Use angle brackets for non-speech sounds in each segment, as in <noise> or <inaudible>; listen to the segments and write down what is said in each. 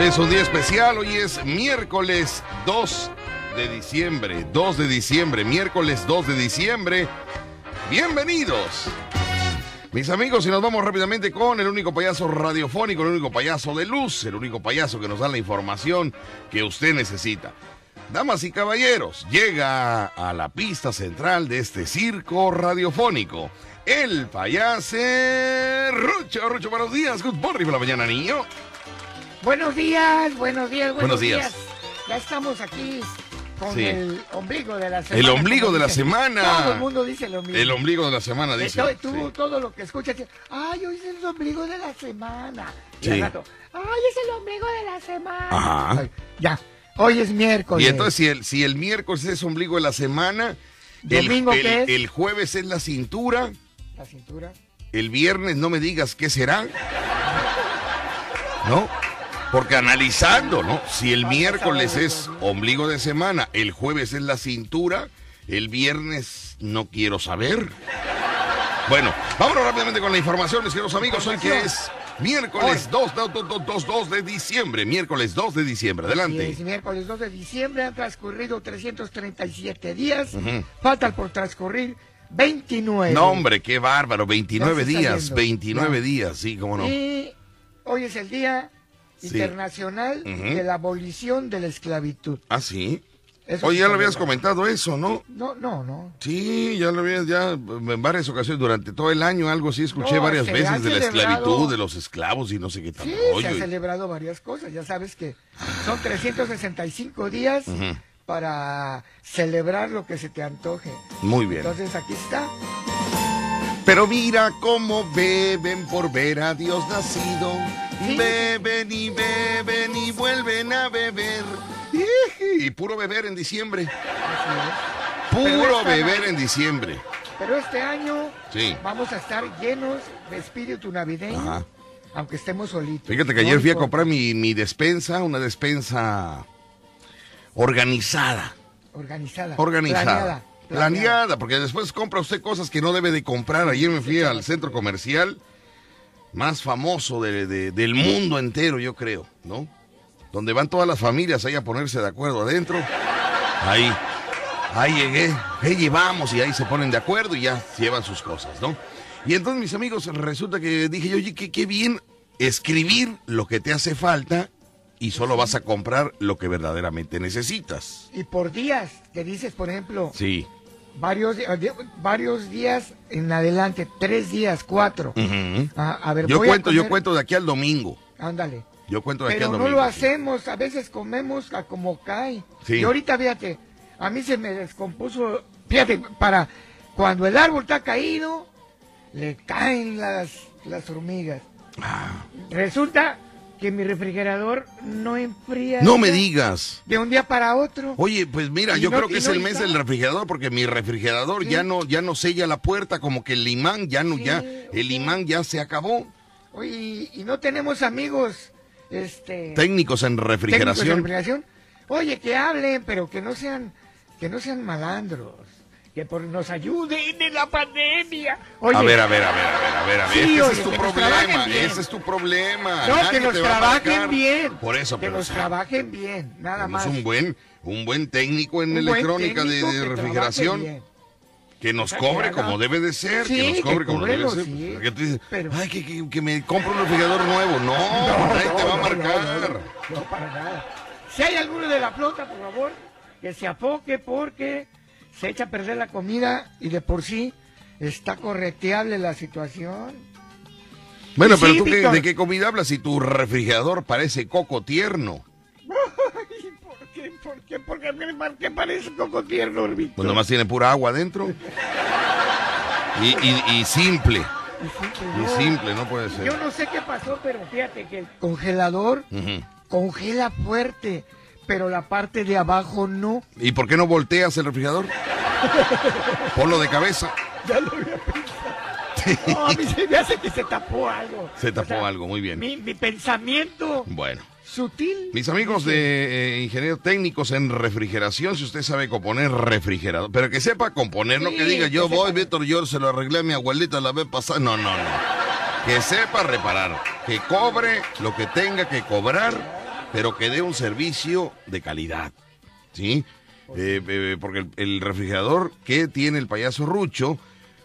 Es un día especial, hoy es miércoles 2 de diciembre, 2 de diciembre, miércoles 2 de diciembre. Bienvenidos. Mis amigos, y nos vamos rápidamente con el único payaso radiofónico, el único payaso de luz, el único payaso que nos da la información que usted necesita. Damas y caballeros, llega a la pista central de este circo radiofónico. El payaso Rucho. Rucho, buenos días. Good morning por la mañana, niño. Buenos días, buenos días, buenos, Buenos días. Ya estamos aquí con Sí. el ombligo de la semana. El ombligo de la semana. Todo el mundo dice lo mismo. El ombligo de la semana, dice. to- tú, Sí. todo lo que escuchas, ay, hoy es el ombligo de la semana. Y Sí. rato, ay, es el ombligo de la semana. Ajá. Ay, ya, hoy es miércoles. Y entonces, si el, si el miércoles es ombligo de la semana, el, ¿Domingo el- qué es? el jueves es la cintura, La cintura. el viernes no me digas qué será. ¿No? Porque analizando, ¿no? Si el miércoles es ombligo de semana, el jueves es la cintura, el viernes no quiero saber. Bueno, vámonos rápidamente con la información, mis queridos amigos. Hoy que es miércoles 2, 2, 2, 2, 2 de diciembre. Miércoles 2 de diciembre. Adelante. es miércoles 2 de diciembre, han transcurrido 337 días. Ujú. Faltan por transcurrir 29. No, hombre, qué bárbaro. 29 Ya se está días, yendo. 29 Ya. días, sí, cómo no. Y hoy es el Día Sí. Internacional de la Abolición de la Esclavitud. Ah, sí. Eso Oye, ya lo habías comentado eso, ¿no? No, no, no. Sí, ya lo habías, ya en varias ocasiones durante todo el año, algo sí escuché No, varias veces de la esclavitud, de los esclavos y no sé qué tal Sí, se rollo. y- celebrado varias cosas. Ya sabes que son 365 días Ujú. para celebrar lo que se te antoje. Muy bien. Entonces aquí está. Pero mira cómo beben por ver a Dios nacido. Sí. Beben y beben y vuelven a beber. Y puro beber en diciembre. Puro beber en diciembre. Pero este año Sí. vamos a estar llenos de espíritu navideño, Ajá. aunque estemos solitos. Fíjate que ayer fui a comprar mi, mi despensa, una despensa organizada. Organizada. Organizada. Planeada. Planeada, porque después compra usted cosas que no debe de comprar. Ayer me fui al centro comercial más famoso de- de- del mundo entero, yo creo, ¿no? Donde van todas las familias ahí a ponerse de acuerdo adentro. Ahí, ahí llegué, ahí llevamos y ahí se ponen de acuerdo y ya llevan sus cosas, ¿no? Y entonces, mis amigos, resulta que dije yo, oye, qué, qué bien escribir lo que te hace falta y solo vas a comprar lo que verdaderamente necesitas. Y por días, que dices, por ejemplo, Sí. Varios, di- varios días en adelante, tres días, cuatro. Ah, a ver, Yo voy a cuento, yo cuento de aquí al domingo. Ándale. Yo cuento de aquí al no domingo. lo hacemos, a veces comemos a como cae. Sí. Y ahorita, fíjate, a mí se me descompuso, fíjate, para cuando el árbol está caído, le caen las, las hormigas. Ah. Resulta que mi refrigerador no enfría. No me digas. De un día para otro. Oye, pues mira, Y yo no- creo que es no el mes está. del refrigerador porque mi refrigerador Sí. ya no ya no sella la puerta, como que el imán ya no Sí, ya el imán ya se acabó. Oye, y, no tenemos amigos, este. Técnicos en técnicos de refrigeración. refrigeración. Oye, que hablen, pero que no sean, que no sean malandros. Que por, nos ayuden en la pandemia. Oye, a ver, a ver, a ver, a ver, a ver, a ver. Sí, es que ese oye, es tu que problema, ese es tu problema. no, Nadie que nos trabajen bien. Por eso, que pero nos o sea, trabajen bien, nada más. un buen un buen técnico en Un electrónica de, técnico de que trabaje refrigeración. Que nos que cobre como debe de ser, Sí, que nos que cobre como debe de ser. sí. Porque tú dices, Pero- ay, que, que- que me compro un refrigerador nuevo. No, nadie te va a no, marcar. No, no, no, para nada. Si hay alguno de la flota, por favor, que se afoque porque se echa a perder la comida y de por sí está correteable la situación. Bueno, Sí, pero tú qué- de qué comida hablas si tu refrigerador parece coco tierno. Ay, ¿Por qué? ¿Por qué? ¿Por qué, ¿Por qué parece coco tierno, Víctor? Pues nomás tiene pura agua adentro. Y, y- y simple. Y simple, Y no. simple, no puede ser. Yo no sé qué pasó, pero fíjate que el congelador congela fuerte, pero la parte de abajo no. ¿Y por qué no volteas el refrigerador? Ponlo de cabeza. Ya lo había pensado. No, a mí se me hace que se tapó algo. Se tapó algo, muy bien. Mi, mi pensamiento Bueno. sutil. Mis amigos de eh, ingenieros técnicos en refrigeración, si usted sabe componer refrigerador, pero que sepa componer, no que diga yo que voy. Víctor, yo se lo arreglé a mi abuelita la vez pasada. No, no, no. Que sepa reparar, que cobre lo que tenga que cobrar pero que dé un servicio de calidad, ¿sí? Eh, eh, porque el, el refrigerador que tiene el payaso Rucho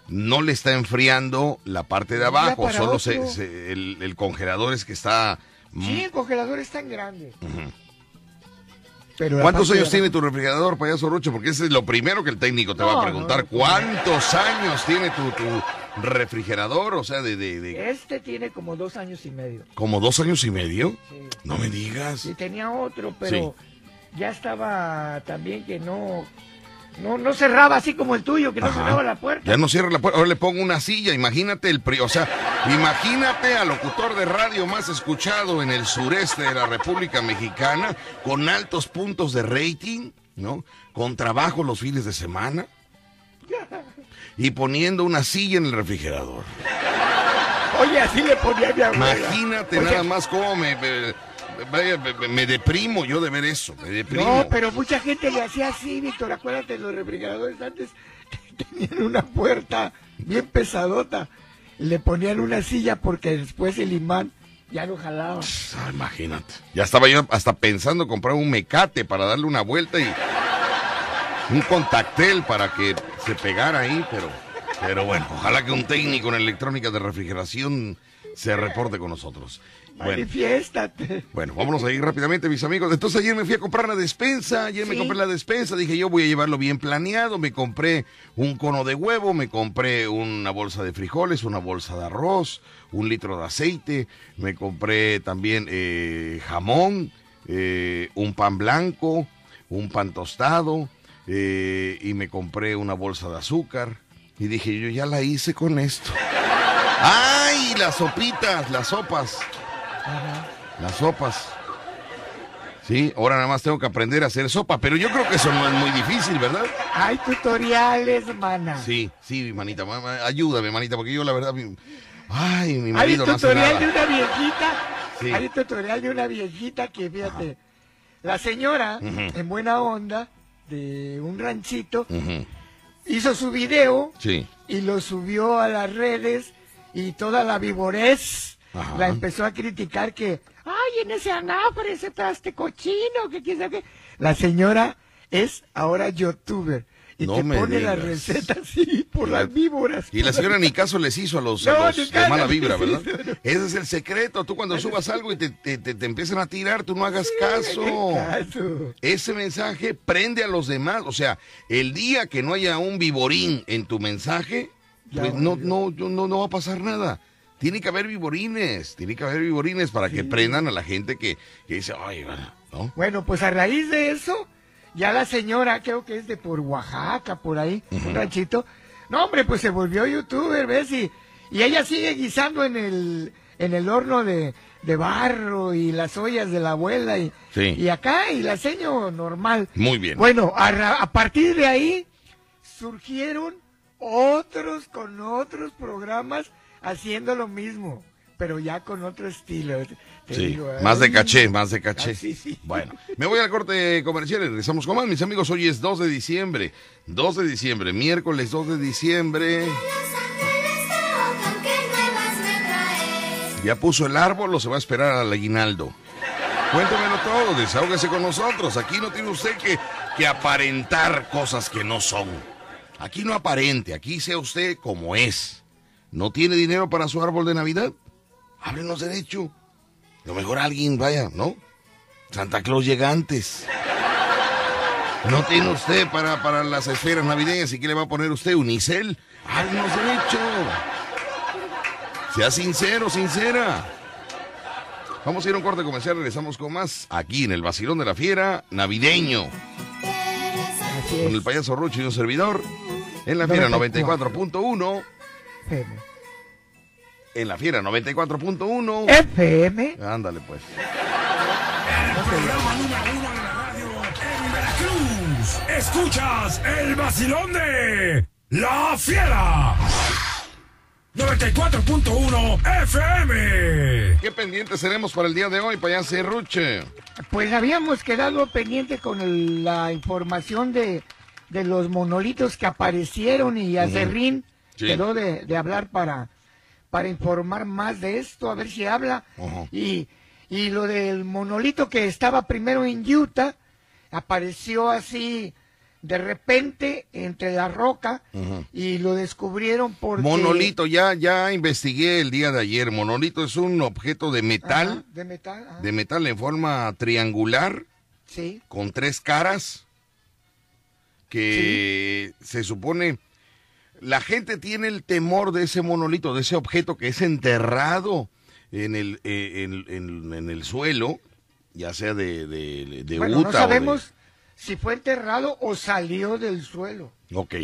no le está enfriando la parte de abajo, solo se- el, el congelador es que está... Sí, el congelador es tan grande. Pero ¿Cuántos años tiene tu refrigerador, payaso Rucho? Porque ese es lo primero que el técnico te va a preguntar. no, no. ¿Cuántos años tiene tu, tu refrigerador? O sea, de, de- de- Este tiene como dos años y medio. como dos años y medio. Sí. No me digas. Y tenía otro, pero ya estaba también que no, no, no cerraba así como el tuyo, que no cerraba la puerta. Ya no cierra la puerta, ahora le pongo una silla, imagínate el pri- o sea, imagínate al locutor de radio más escuchado en el sureste de la República Mexicana, con altos puntos de rating, ¿no? Con trabajo los fines de semana <laughs> y poniendo una silla en el refrigerador. Oye, así le ponía a mi abuela. Imagínate nada más cómo me, me, vaya, me- me deprimo yo de ver eso, me deprimo. No, pero mucha gente le hacía así, Víctor. Acuérdate, los refrigeradores antes <laughs> tenían una puerta bien pesadota. Le ponían una silla porque después el imán ya lo jalaba. Ah, imagínate. Ya estaba yo hasta pensando comprar un mecate para darle una vuelta y un contactel para que se pegara ahí, pero, pero bueno, ojalá que un técnico en electrónica de refrigeración se reporte con nosotros. Bueno, Manifiéstate. bueno, vámonos a ir rápidamente, mis amigos. Entonces ayer me fui a comprar la despensa, ayer me compré la despensa, dije yo voy a llevarlo bien planeado, me compré un cono de huevo, me compré una bolsa de frijoles, una bolsa de arroz, un litro de aceite, me compré también eh, jamón, eh, un pan blanco, un pan tostado, eh, y me compré una bolsa de azúcar, y dije yo ya la hice con esto. ¡Ay! Las sopitas, las sopas. Las sopas. Sí, ahora nada más tengo que aprender a hacer sopa, pero yo creo que eso no es muy difícil, ¿verdad? Hay tutoriales, mana. Sí, sí, manita, ma- ma- ayúdame, manita, porque yo la verdad, mi- ay, mi Hay marido no hace tutorial de una viejita. Sí. Hay un tutorial de una viejita que, fíjate, la señora, Ujú. en buena onda, de un ranchito, hizo su video Sí, y lo subió a las redes y toda la vivorez Ajá. la empezó a criticar que, ay, en ese anafre, ese traste cochino, que quién sabe qué. La señora es ahora youtuber y No te me pone las digas. recetas así por las víboras. Y la señora ni caso les hizo a los, a No, los de mala vibra, hizo. ¿verdad? Ese es el secreto. Tú cuando subas algo y te, te, te- te empiezan a tirar, tú no hagas caso. Caso. Ese mensaje prende a los demás. O sea, el día que no haya un viborín en tu mensaje, Ya pues no, no, no, no va a pasar nada. Tiene que haber viborines, tiene que haber viborines para que prendan a la gente que, que dice, ay, bueno", ¿no? Bueno, pues a raíz de eso, ya la señora, creo que es de por Oaxaca, por ahí, un ranchito. No, hombre, pues se volvió youtuber, ¿ves? Y, y ella sigue guisando en el, en el horno de, de barro y las ollas de la abuela y, Sí. y acá y la seño normal. Muy bien. Bueno, a, a partir de ahí surgieron otros con otros programas haciendo lo mismo, pero ya con otro estilo. Sí, más de caché, más de caché. Ah, sí, sí. Bueno, me voy al corte comercial y regresamos con más. Mis amigos, hoy es 2 de diciembre. 2 de diciembre, miércoles 2 de diciembre. ¿Ya puso el árbol o se va a esperar al aguinaldo? Cuéntemelo todo, desahógese con nosotros. Aquí no tiene usted que, que aparentar cosas que no son. Aquí no aparente, aquí sea usted como es. ¿No tiene dinero para su árbol de Navidad? Háblenos derecho. Lo mejor alguien vaya, ¿no? Santa Claus llega antes. ¿No tiene usted para, para las esferas navideñas y qué le va a poner usted? ¿Unicel? Háblenos derecho. Sea sincero, sincera. Vamos a ir a un corte comercial, regresamos con más aquí en el Vacilón de la Fiera navideño. Con el payaso Rucho y un servidor. En la Fiera 94.1. En la Fiera 94.1. FM. Ándale pues. Programa número uno de la radio en Veracruz. Escuchas el vacilón de La Fiera. 94.1 FM. ¿Qué pendientes tenemos para el día de hoy, payaso Ruche? Pues habíamos quedado pendiente con el- la información de, de los monolitos que aparecieron y Acerrín Sí. quedó de, de hablar para, para informar más de esto, a ver si habla. Y, Y lo del monolito que estaba primero en Utah, apareció así de repente entre la roca y lo descubrieron porque... Monolito, ya, ya investigué el día de ayer. Monolito es un objeto de Ajá, metal, de metal, ajá. de metal en forma triangular, Sí, con tres caras, que se supone... La gente tiene el temor de ese monolito, de ese objeto que es enterrado en el, eh, en, en- en el suelo, ya sea de, de, de bueno, Utah no de- sabemos si fue enterrado o salió del suelo. Ok,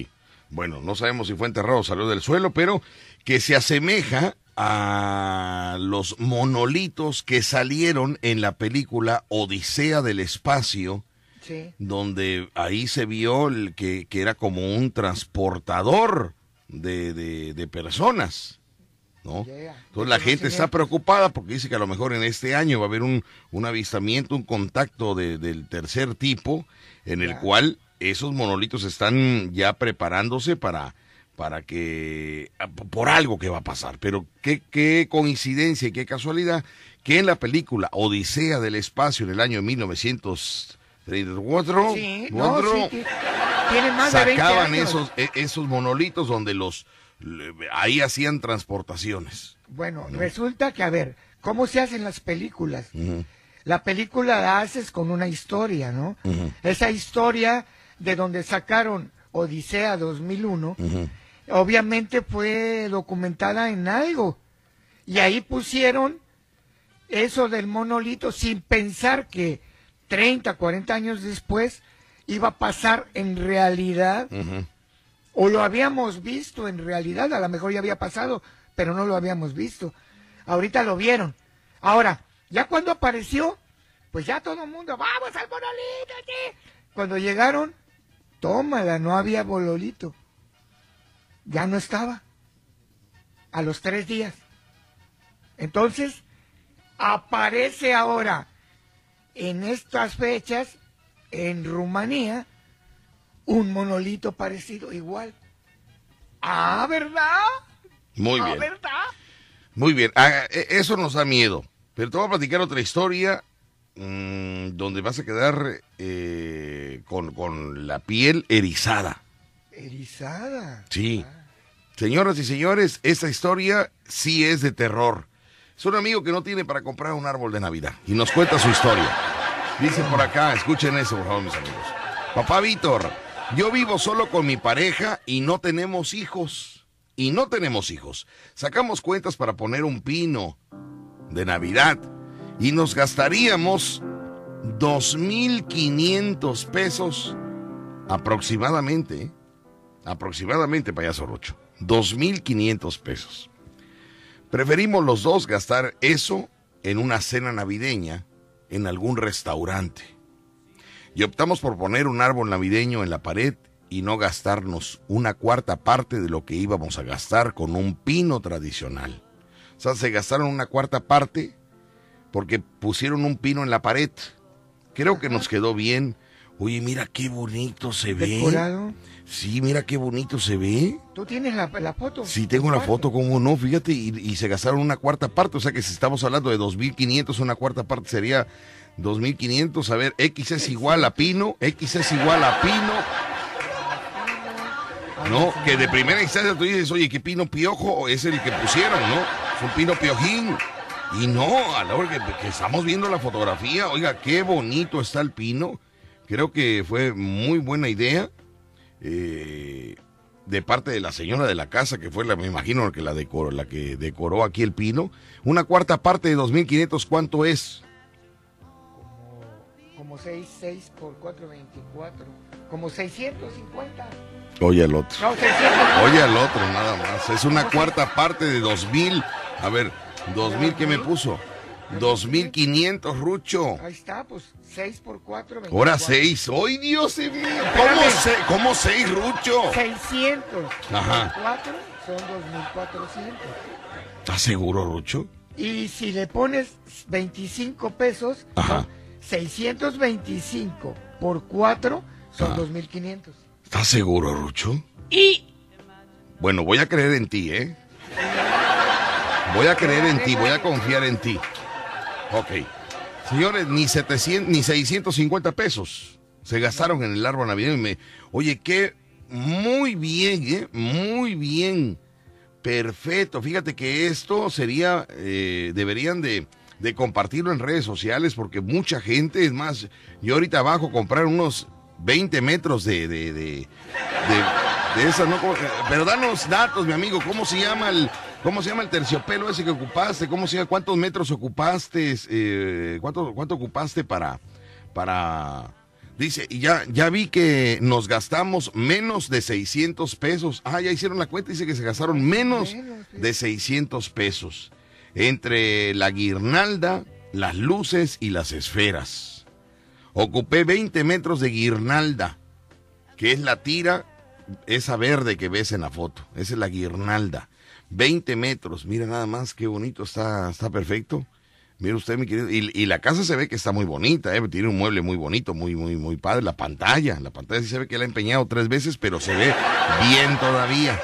bueno, no sabemos si fue enterrado o salió del suelo, pero que se asemeja a los monolitos que salieron en la película Odisea del Espacio, Sí, donde ahí se vio el que, que era como un transportador de, de- de personas. ¿no? Yeah, Entonces la gente está preocupada porque dice que a lo mejor en este año va a haber un, un avistamiento, un contacto de- del tercer tipo, en el cual esos monolitos están ya preparándose para, para que, por algo que va a pasar. Pero qué, qué coincidencia y qué casualidad que en la película Odisea del Espacio en el año 1934, sí, no, otro, sí, ti- tiene más de 20 sacaban años. esos, e- esos monolitos donde los, ahí hacían transportaciones. Bueno, resulta que, a ver, ¿cómo se hacen las películas? La película la haces con una historia, ¿no? Esa historia de donde sacaron Odisea 2001, obviamente fue documentada en algo. Y ahí pusieron eso del monolito sin pensar que 30, 40 años después iba a pasar en realidad o lo habíamos visto en realidad, a lo mejor ya había pasado, pero no lo habíamos visto. Ahorita lo vieron. Ahora, ya cuando apareció, pues ya todo el mundo, vamos al monolito, sí". Cuando llegaron, tómala, no había bololito. Ya no estaba. A los tres días. Entonces, aparece ahora, en estas fechas, en Rumanía, un monolito parecido igual. Ah, ¿verdad? Muy ah, bien. ¿verdad? Muy bien, Ah, e- eso nos da miedo. Pero te voy a platicar otra historia mm, donde vas a quedar eh, con, con la piel erizada. Erizada. Sí. Señoras y señores, esta historia sí es de terror. Es un amigo que no tiene para comprar un árbol de Navidad y nos cuenta su historia. Dice por acá, escuchen eso, por favor, mis amigos. Papá Víctor, yo vivo solo con mi pareja y no tenemos hijos. Y no tenemos hijos. Sacamos cuentas para poner un pino de Navidad y nos gastaríamos 2.500 pesos aproximadamente. ¿eh? Aproximadamente, payaso Rocho. 2.500 pesos. Preferimos los dos gastar eso en una cena navideña en algún restaurante. Y optamos por poner un árbol navideño en la pared y no gastarnos una cuarta parte de lo que íbamos a gastar con un pino tradicional. O sea, se gastaron una cuarta parte porque pusieron un pino en la pared. Creo que nos quedó bien. Oye, mira qué bonito se ve. Decorado. Sí, mira qué bonito se ve. ¿Tú tienes la, la foto? Sí, tengo la foto, como no, fíjate, y, y se gastaron una cuarta parte, o sea que si estamos hablando de 2.500, una cuarta parte sería 2.500, a ver, X es igual a Pino, X es igual a Pino, ¿no? Que de primera instancia tú dices, oye, ¿qué Pino Piojo es el que pusieron, no? Es un Pino Piojín. Y no, a la hora que, que estamos viendo la fotografía, oiga, qué bonito está el Pino, creo que fue muy buena idea. Eh, de parte de la señora de la casa, que fue la, me imagino, que la decoró, la que decoró aquí el pino. Una cuarta parte de 2.500, ¿cuánto es? Como 6, 6 por 4, 24. Como 650. Oye al otro. No, 600. Oye al otro, nada más. Es una cuarta parte de 2.000. A ver, 2.000, ¿qué me puso? 2.500, Rucho. Ahí está, pues 6 por 4, 24. Ahora 6. ¡Ay, Dios mío! ¿Cómo, se, ¿Cómo 6, Rucho? 600 Ajá. por 4 son 2400. ¿Estás seguro, Rucho? Y si le pones 25 pesos, Ajá. son 625 por 4 son Ah. 2500. ¿Estás seguro, Rucho? Y. Bueno, voy a creer en ti, ¿eh? Voy a creer en ti, voy a confiar en ti. Ok. Señores, ni 700, ni 650 pesos se gastaron en el árbol navideño. Y me, oye, qué muy bien, ¿eh? Muy bien. Perfecto. Fíjate que esto sería, eh, deberían de, compartirlo en redes sociales porque mucha gente, es más, yo ahorita abajo comprar unos 20 metros de, de, de, de, esas, ¿no? ¿Cómo- eh, Pero danos datos, mi amigo, ¿cómo se llama el, cómo se llama el terciopelo ese que ocupaste? ¿Cómo se llama? ¿Cuántos metros ocupaste? Eh, ¿cuánto, ¿Cuánto ocupaste para, para, dice, y ya, ya vi que nos gastamos menos de 600 pesos. Ah, ya hicieron la cuenta, dice que se gastaron menos de 600 pesos entre la guirnalda, las luces y las esferas. Ocupé 20 metros de guirnalda, que es la tira, esa verde que ves en la foto. Esa es la guirnalda. 20 metros, mira nada más qué bonito, está, está perfecto. Mire usted, mi querido. Y, y la casa se ve que está muy bonita, ¿eh? tiene un mueble muy bonito, muy, muy, muy padre. La pantalla, la pantalla sí se ve que la ha empeñado tres veces, pero se ve bien todavía.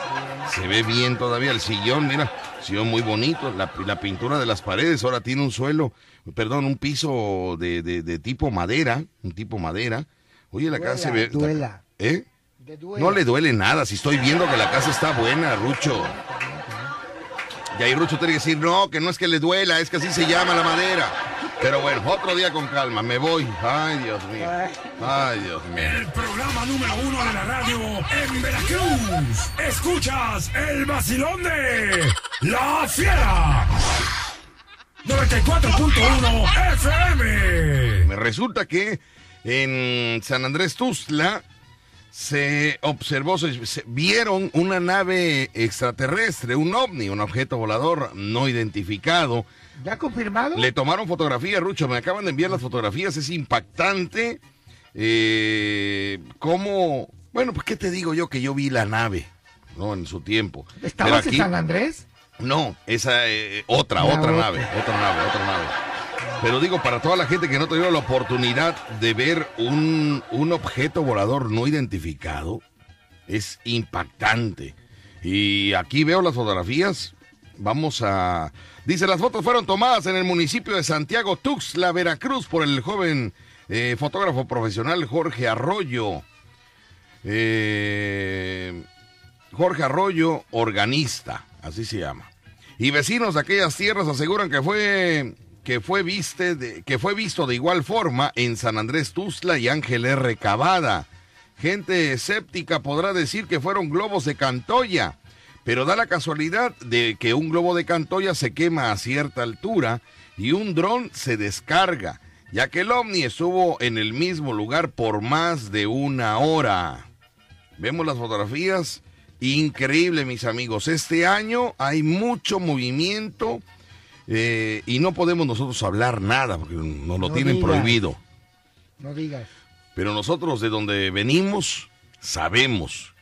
Se ve bien todavía. El sillón, mira, sillón muy bonito. La, la pintura de las paredes ahora tiene un suelo, perdón, un piso de, de, de tipo madera, un tipo madera. Oye, la casa se ve. Duela, duela. ¿Eh? No le duele nada, si estoy viendo que la casa está buena, Rucho. Y ahí Rucho tiene que decir, no, que no es que le duela, es que así se llama la madera. Pero bueno, otro día con calma, me voy. Ay, Dios mío. Ay, Dios mío. El programa número uno de la radio en Veracruz. Escuchas el vacilón de La Fiera. 94.1 FM. Me resulta que en San Andrés Tuzla se observó, se, se- vieron una nave extraterrestre, un ovni, un objeto volador no identificado. ¿Ya confirmado? Le tomaron fotografía, Rucho, me acaban de enviar las fotografías, es impactante. Eh, ¿Cómo? Bueno, pues qué te digo yo que yo vi la nave, ¿no? En su tiempo. ¿Estabas aquí- en San Andrés? no, esa eh, otra, otra otra. nave, otra nave, otra nave. Pero digo, para toda la gente que no tuvieron la oportunidad de ver un, un objeto volador no identificado, es impactante. Y aquí veo las fotografías. Vamos a... Dice, las fotos fueron tomadas en el municipio de Santiago Tuxtla, Veracruz, por el joven eh, fotógrafo profesional Jorge Arroyo. Eh, Jorge Arroyo, organista, así se llama. Y vecinos de aquellas tierras aseguran que fue que fue viste de- que fue visto de igual forma en San Andrés Tuzla y Ángel R. Cavada. Gente escéptica podrá decir que fueron globos de Cantoya, pero da la casualidad de que un globo de Cantoya se quema a cierta altura y un dron se descarga, ya que el ovni estuvo en el mismo lugar por más de una hora. Vemos las fotografías. Increíble, mis amigos. Este año hay mucho movimiento eh, y no podemos nosotros hablar nada porque nos lo No tienen digas. prohibido. No digas. Pero nosotros de donde venimos sabemos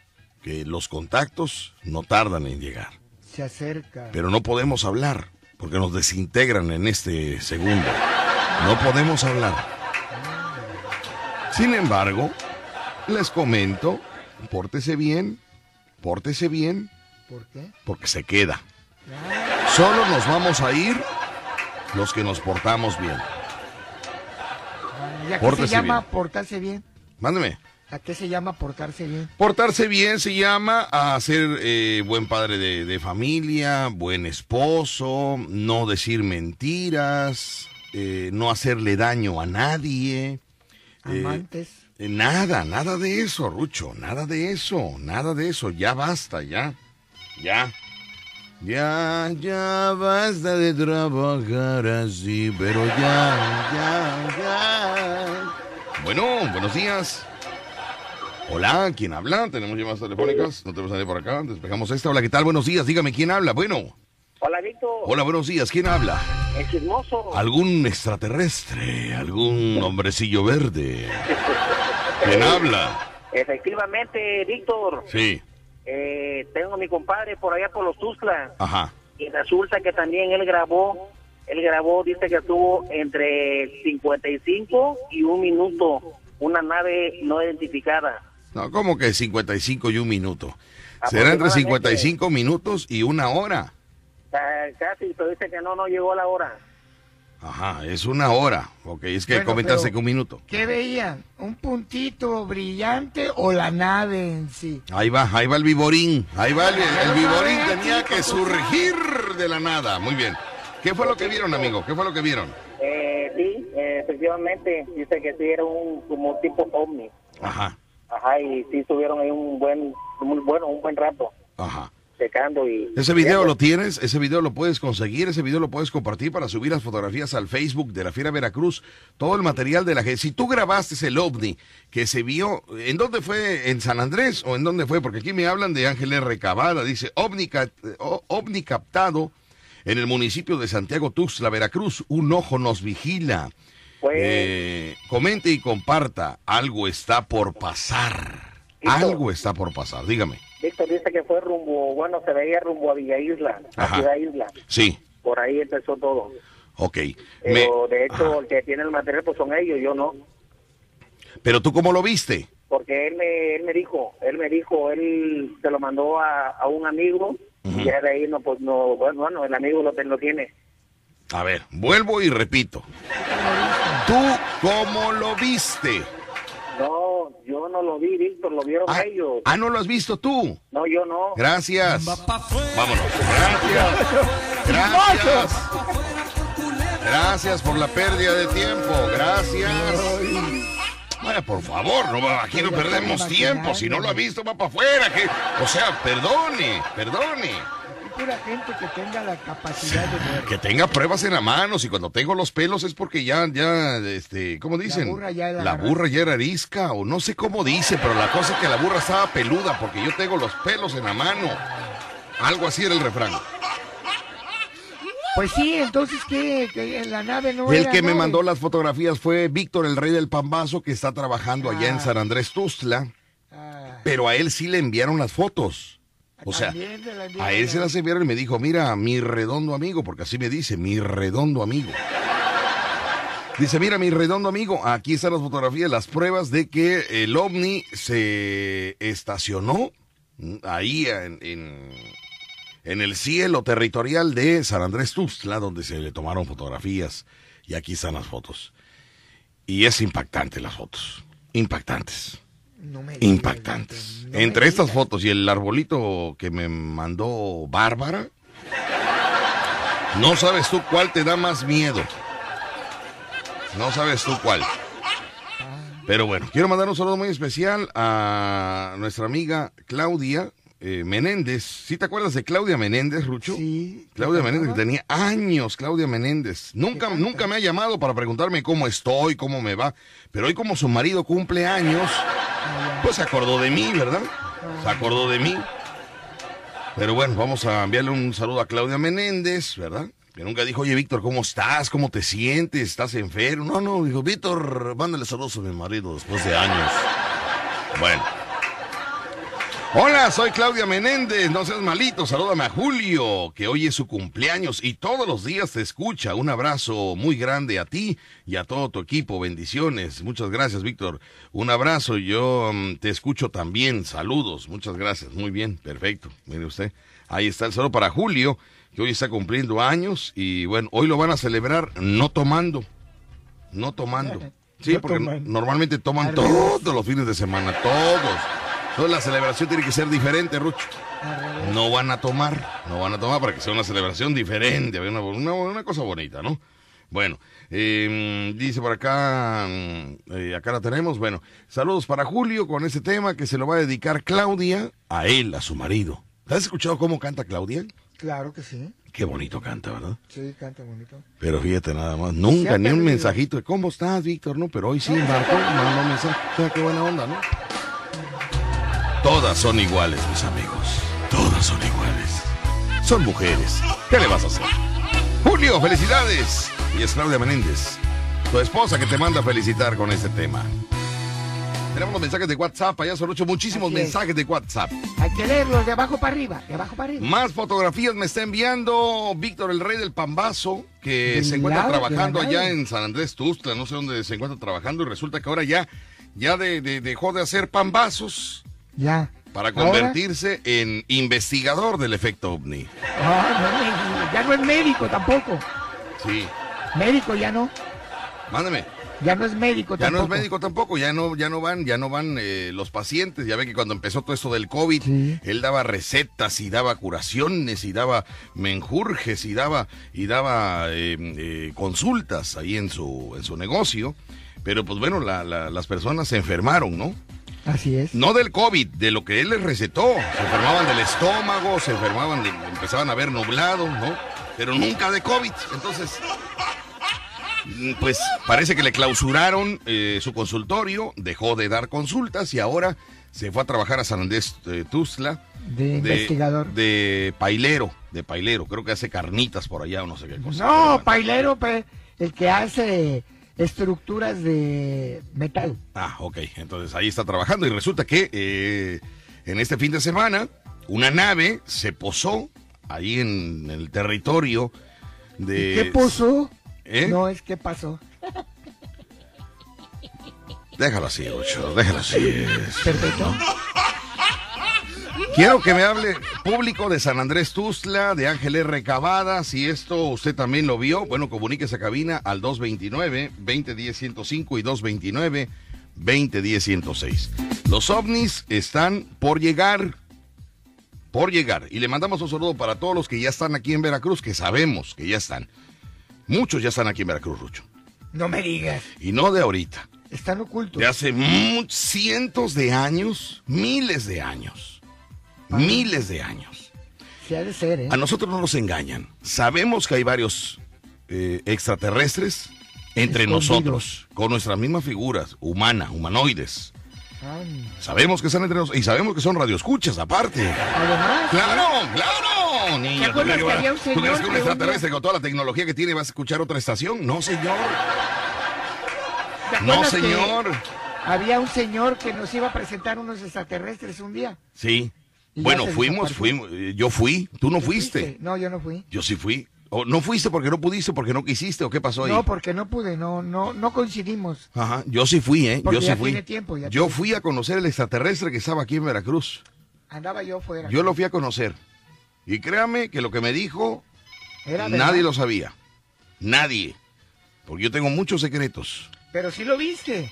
que los contactos no tardan en llegar. Se acerca. Pero no podemos hablar porque nos desintegran en este segundo. No podemos hablar. Sin embargo, les comento, pórtese bien, pórtese bien, ¿Por qué? porque se queda. Solo nos vamos a ir los que nos portamos bien. ¿Y a qué se llama bien. portarse bien? Mándeme. ¿A qué se llama portarse bien? Portarse bien se llama a ser eh, buen padre de, de familia, buen esposo, no decir mentiras, eh, no hacerle daño a nadie. Eh, Amantes. eh, nada, nada de eso, Rucho, nada de eso, nada de eso, ya basta, ya, ya. Ya, ya basta de trabajar así, pero ya, ya, ya. Bueno, buenos días. Hola, ¿quién habla? Tenemos llamadas telefónicas, no tenemos nadie por acá, despejamos esta. Hola, ¿qué tal? Buenos días, dígame quién habla. Bueno, Hola, Víctor. hola, buenos días, ¿quién habla? El chismoso. ¿Algún extraterrestre? ¿Algún hombrecillo verde? ¿Quién habla? <laughs> Efectivamente, Víctor. Sí, Eh, tengo a mi compadre por allá por los Tuzla. ajá. Y resulta que también él grabó. Él grabó, dice que estuvo entre 55 y un minuto. Una nave no identificada. No, como que 55 y un minuto. Será entre Aproximadamente. 55 minutos y una hora. Ca- Casi, pero dice que no, no llegó a la hora. Ajá, es una hora. Ok, es que Bueno, comentaste pero- que un minuto. ¿Qué veían? ¿Un puntito brillante o la nave en sí? Ahí va, ahí va el viborín. Ahí va el, el viborín. Tenía chico, que surgir de la nada. Muy bien. ¿Qué fue lo que vieron, amigo? ¿Qué fue lo que vieron? Eh, sí, eh, efectivamente, dice que sí era un como tipo ovni. Ajá, Ajá, y sí estuvieron ahí un buen, muy bueno, un buen rato ajá. Y... Ese video lo tienes, ese video lo puedes conseguir, ese video lo puedes compartir para subir las fotografías al Facebook de la Fiera Veracruz, todo el material de la gente. Si tú grabaste el ovni que se vio, ¿en dónde fue? ¿En San Andrés o en dónde fue? Porque aquí me hablan de Ángeles Recabada, dice ovni, captado en el municipio de Santiago Tuxtla, Veracruz, un ojo nos vigila. Fue, Eh, comente y comparta, algo está por pasar. Algo está por pasar, dígame. Víctor dice que fue rumbo, bueno, se veía rumbo a Villa Isla, a. Ciudad Isla. Sí, Por ahí empezó todo. ok. Me- Pero de hecho, Ajá. el que tiene el material pues son ellos, yo no. Pero tú cómo lo viste? Porque él me, él me dijo, él me dijo, él se lo mandó a, a un amigo y ya de ahí no, pues no, bueno, bueno, el amigo lo, lo tiene. A ver, vuelvo y repito. ¿Tú cómo lo viste? No, no lo vi, Víctor, lo vieron Ah, ellos. ah, no lo has visto tú. No, yo no. Gracias. Vámonos. Gracias. Gracias. Gracias por la pérdida de tiempo. Gracias. Vaya, por favor, no, aquí no perdemos tiempo. Si no lo ha visto, va para afuera. que- o sea, perdone, perdone. Pura gente que tenga la capacidad de ver. Que tenga pruebas en la mano. Si cuando tengo los pelos es porque ya, ya, este, ¿cómo dicen? burra ya la La burra ya era arisca o no sé cómo dice, pero la cosa es que la burra estaba peluda porque yo tengo los pelos en la mano. Algo así era el refrán. Pues sí, entonces, ¿qué? Que la nave no El era que me mandó las fotografías fue Víctor, el rey del pambazo, que está trabajando allá en Ah. San Andrés Tustla, Ah, pero a él sí le enviaron las fotos. O sea, la a él se las enviaron y me dijo, mira, mi redondo amigo, porque así me dice, mi redondo amigo. Dice, mira, mi redondo amigo, aquí están las fotografías, las pruebas de que el ovni se estacionó mm, ahí en, en, en el cielo territorial de San Andrés Tuxtla, donde se le tomaron fotografías. Y aquí están las fotos. Y es impactante las fotos. Impactantes. Impactantes. Entre estas fotos y el arbolito que me mandó Bárbara, no sabes tú cuál te da más miedo. No sabes tú cuál. Pero bueno, quiero mandar un saludo muy especial a nuestra amiga Claudia eh, Menéndez. ¿Sí te acuerdas de Claudia Menéndez, Rucho? Sí. Claudia ¿Qué Menéndez, que tenía años, Claudia Menéndez. Nunca, nunca me ha llamado para preguntarme cómo estoy, cómo me va. Pero hoy como su marido cumple años, pues se acordó de mí, ¿verdad? Se acordó de mí. Pero bueno, vamos a enviarle un saludo a Claudia Menéndez, ¿verdad? Que nunca dijo, oye, Víctor, ¿cómo estás? ¿Cómo te sientes? ¿Estás enfermo? No, no, dijo, Víctor, mándale saludos a mi marido después de años. Bueno. Hola, soy Claudia Menéndez, no seas malito, salúdame a Julio, que hoy es su cumpleaños y todos los días te escucha. Un abrazo muy grande a ti y a todo tu equipo, bendiciones. Muchas gracias, Víctor. Un abrazo, yo mm, te escucho también, saludos, muchas gracias, muy bien, perfecto. Mire usted, ahí está el saludo para Julio, que hoy está cumpliendo años y bueno, hoy lo van a celebrar no tomando, no tomando. <laughs> Sí, porque normalmente toman todos los fines de semana, todos. Entonces la celebración tiene que ser diferente, Rucho. No van a tomar, no van a tomar para que sea una celebración diferente, una, una, una cosa bonita, ¿no? Bueno, eh, dice por acá, mm, eh, acá la tenemos, bueno, saludos para Julio con este tema que se lo va a dedicar Claudia a él, a su marido. ¿Has escuchado cómo canta Claudia? Claro que sí. Qué bonito canta, ¿verdad? Sí, canta bonito. Pero fíjate nada más, nunca ni un mensajito de cómo estás, Víctor, ¿no? Pero hoy sí marcó, mandó un mensaje. O sea, qué buena onda, ¿no? Todas son iguales, mis amigos. Todas son iguales. Son mujeres. ¿Qué le vas a hacer? Julio, felicidades. Y es Claudia Menéndez, tu esposa que te manda a felicitar con este tema. Tenemos los mensajes de WhatsApp, allá son ocho, muchísimos mensajes de WhatsApp. Hay que leerlos de abajo para arriba, de abajo para arriba. Más fotografías me está enviando Víctor, el rey del Pambazo, que se encuentra lado trabajando allá en San Andrés Tustla, no sé dónde se encuentra trabajando, y resulta que ahora ya, ya de- de- dejó de hacer pambazos Ya. para ¿Ahora? convertirse en investigador del efecto ovni. Ah, no ya no es médico tampoco. Sí. Médico ya no. Mándame. Ya no es médico Ya no tampoco. es médico tampoco, ya no, ya no van, ya no van eh, los pacientes. Ya ve que cuando empezó todo esto del COVID, Sí. él daba recetas y daba curaciones y daba menjurjes y daba y daba eh, eh, consultas ahí en su en su negocio. Pero pues bueno, la- la- las personas se enfermaron, ¿no? Así es. No del COVID, de lo que él les recetó. Se enfermaban del estómago, se enfermaban, de- empezaban a ver nublado, ¿no? Pero nunca de COVID. Entonces, mm, pues parece que le clausuraron eh, su consultorio, dejó de dar consultas y ahora se fue a trabajar a San Andrés eh, Tuzla. De investigador. De pailero, de pailero. Creo que hace carnitas por allá o no sé qué cosa. No, pailero, pe, el que hace estructuras de metal. Ah, ok. Entonces ahí está trabajando y resulta que eh, en este fin de semana una nave se posó ahí en el territorio de... ¿Qué puso? ¿Eh? No es que pasó. Déjalo así, Lucho, déjalo así. Perfecto. Quiero que me hable público de San Andrés Tuzla, de Ángel R. Cavada. Si esto usted también lo vio, bueno, comuníquese a cabina al 229-2010-105 y 229-2010-106. Los ovnis están por llegar, por llegar. Y le mandamos un saludo para todos los que ya están aquí en Veracruz, que sabemos que ya están. Muchos ya están aquí en Veracruz, Rucho. No me digas. Y no de ahorita. Están ocultos. De hace cientos de años, miles de años. Miles de años. Se ha de ser, ¿eh? A nosotros no nos engañan. Sabemos que hay varios eh, extraterrestres entre Escondidos. nosotros, con nuestras mismas figuras, humana, humanoides. Sabemos que están entre nosotros y sabemos que son radioescuchas aparte. Además, ¡Claro, claro! Niña, ¿Te acuerdas ¿tú que había un ¿Tú señor crees que un extraterrestre con toda la tecnología que tiene va a escuchar otra estación? No, señor. ¿te No, señor. Había un señor que nos iba a presentar unos extraterrestres un día. Sí. Bueno, fuimos, fuimos. eh, Yo fui. ¿Tú no ¿Tú fuiste? No, yo no fui. Yo sí fui. ¿O no fuiste porque no pudiste, porque no quisiste o qué pasó ahí? No, porque no pude, no, no, no coincidimos. Ajá, yo sí fui, ¿eh? Porque yo sí ya fui. tiene tiempo, ya yo tiene fui a conocer el extraterrestre que estaba aquí en Veracruz. Andaba yo fuera. Yo lo fui a conocer. Y créame que lo que me dijo, Era verdad. nadie lo sabía. Nadie. Porque yo tengo muchos secretos. Pero sí lo viste.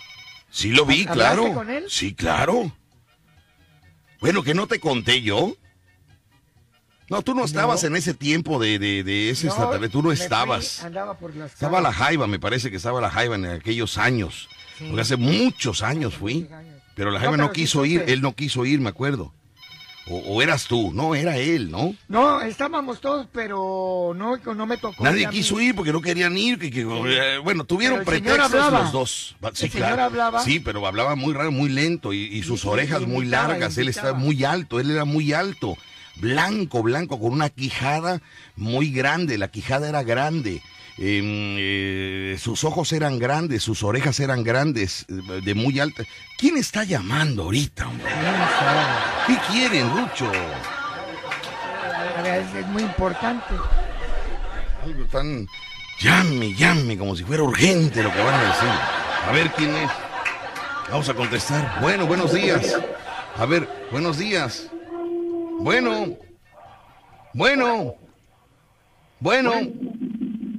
Sí lo vi, ¿Hablaste claro. con él? Sí, claro. Bueno, que no te conté yo. No, tú no estabas en ese tiempo de, de, de ese No. Tú no fui, estabas. andaba por las Estaba la jaiba, me parece que estaba la jaiba en aquellos años. Sí. Porque hace muchos años fui. Pero la jaiba no, sí quiso ir, él no quiso ir, me acuerdo. O, o eras tú, no, era él, ¿no? No, estábamos todos, pero no, no me tocó. Nadie quiso ir porque no querían ir. Que, que, eh, bueno, tuvieron pretextos los dos. Sí, El señor claro. hablaba. Sí, pero hablaba muy raro, muy lento y, y sus Y- y orejas muy largas. Él estaba muy alto, él era muy alto. Blanco, blanco, con una quijada muy grande. La quijada era grande. Em, eh, sus ojos eran grandes, sus orejas eran grandes, de muy alta. ¿Quién está llamando ahorita, hombre? ¿Qué quieren, Es, es muy importante. Algo tan... Llame, llame, como si fuera urgente lo que van a decir. A ver quién es. Vamos a contestar. Bueno, buenos días. A ver, buenos días. Bueno. Bueno. Bueno.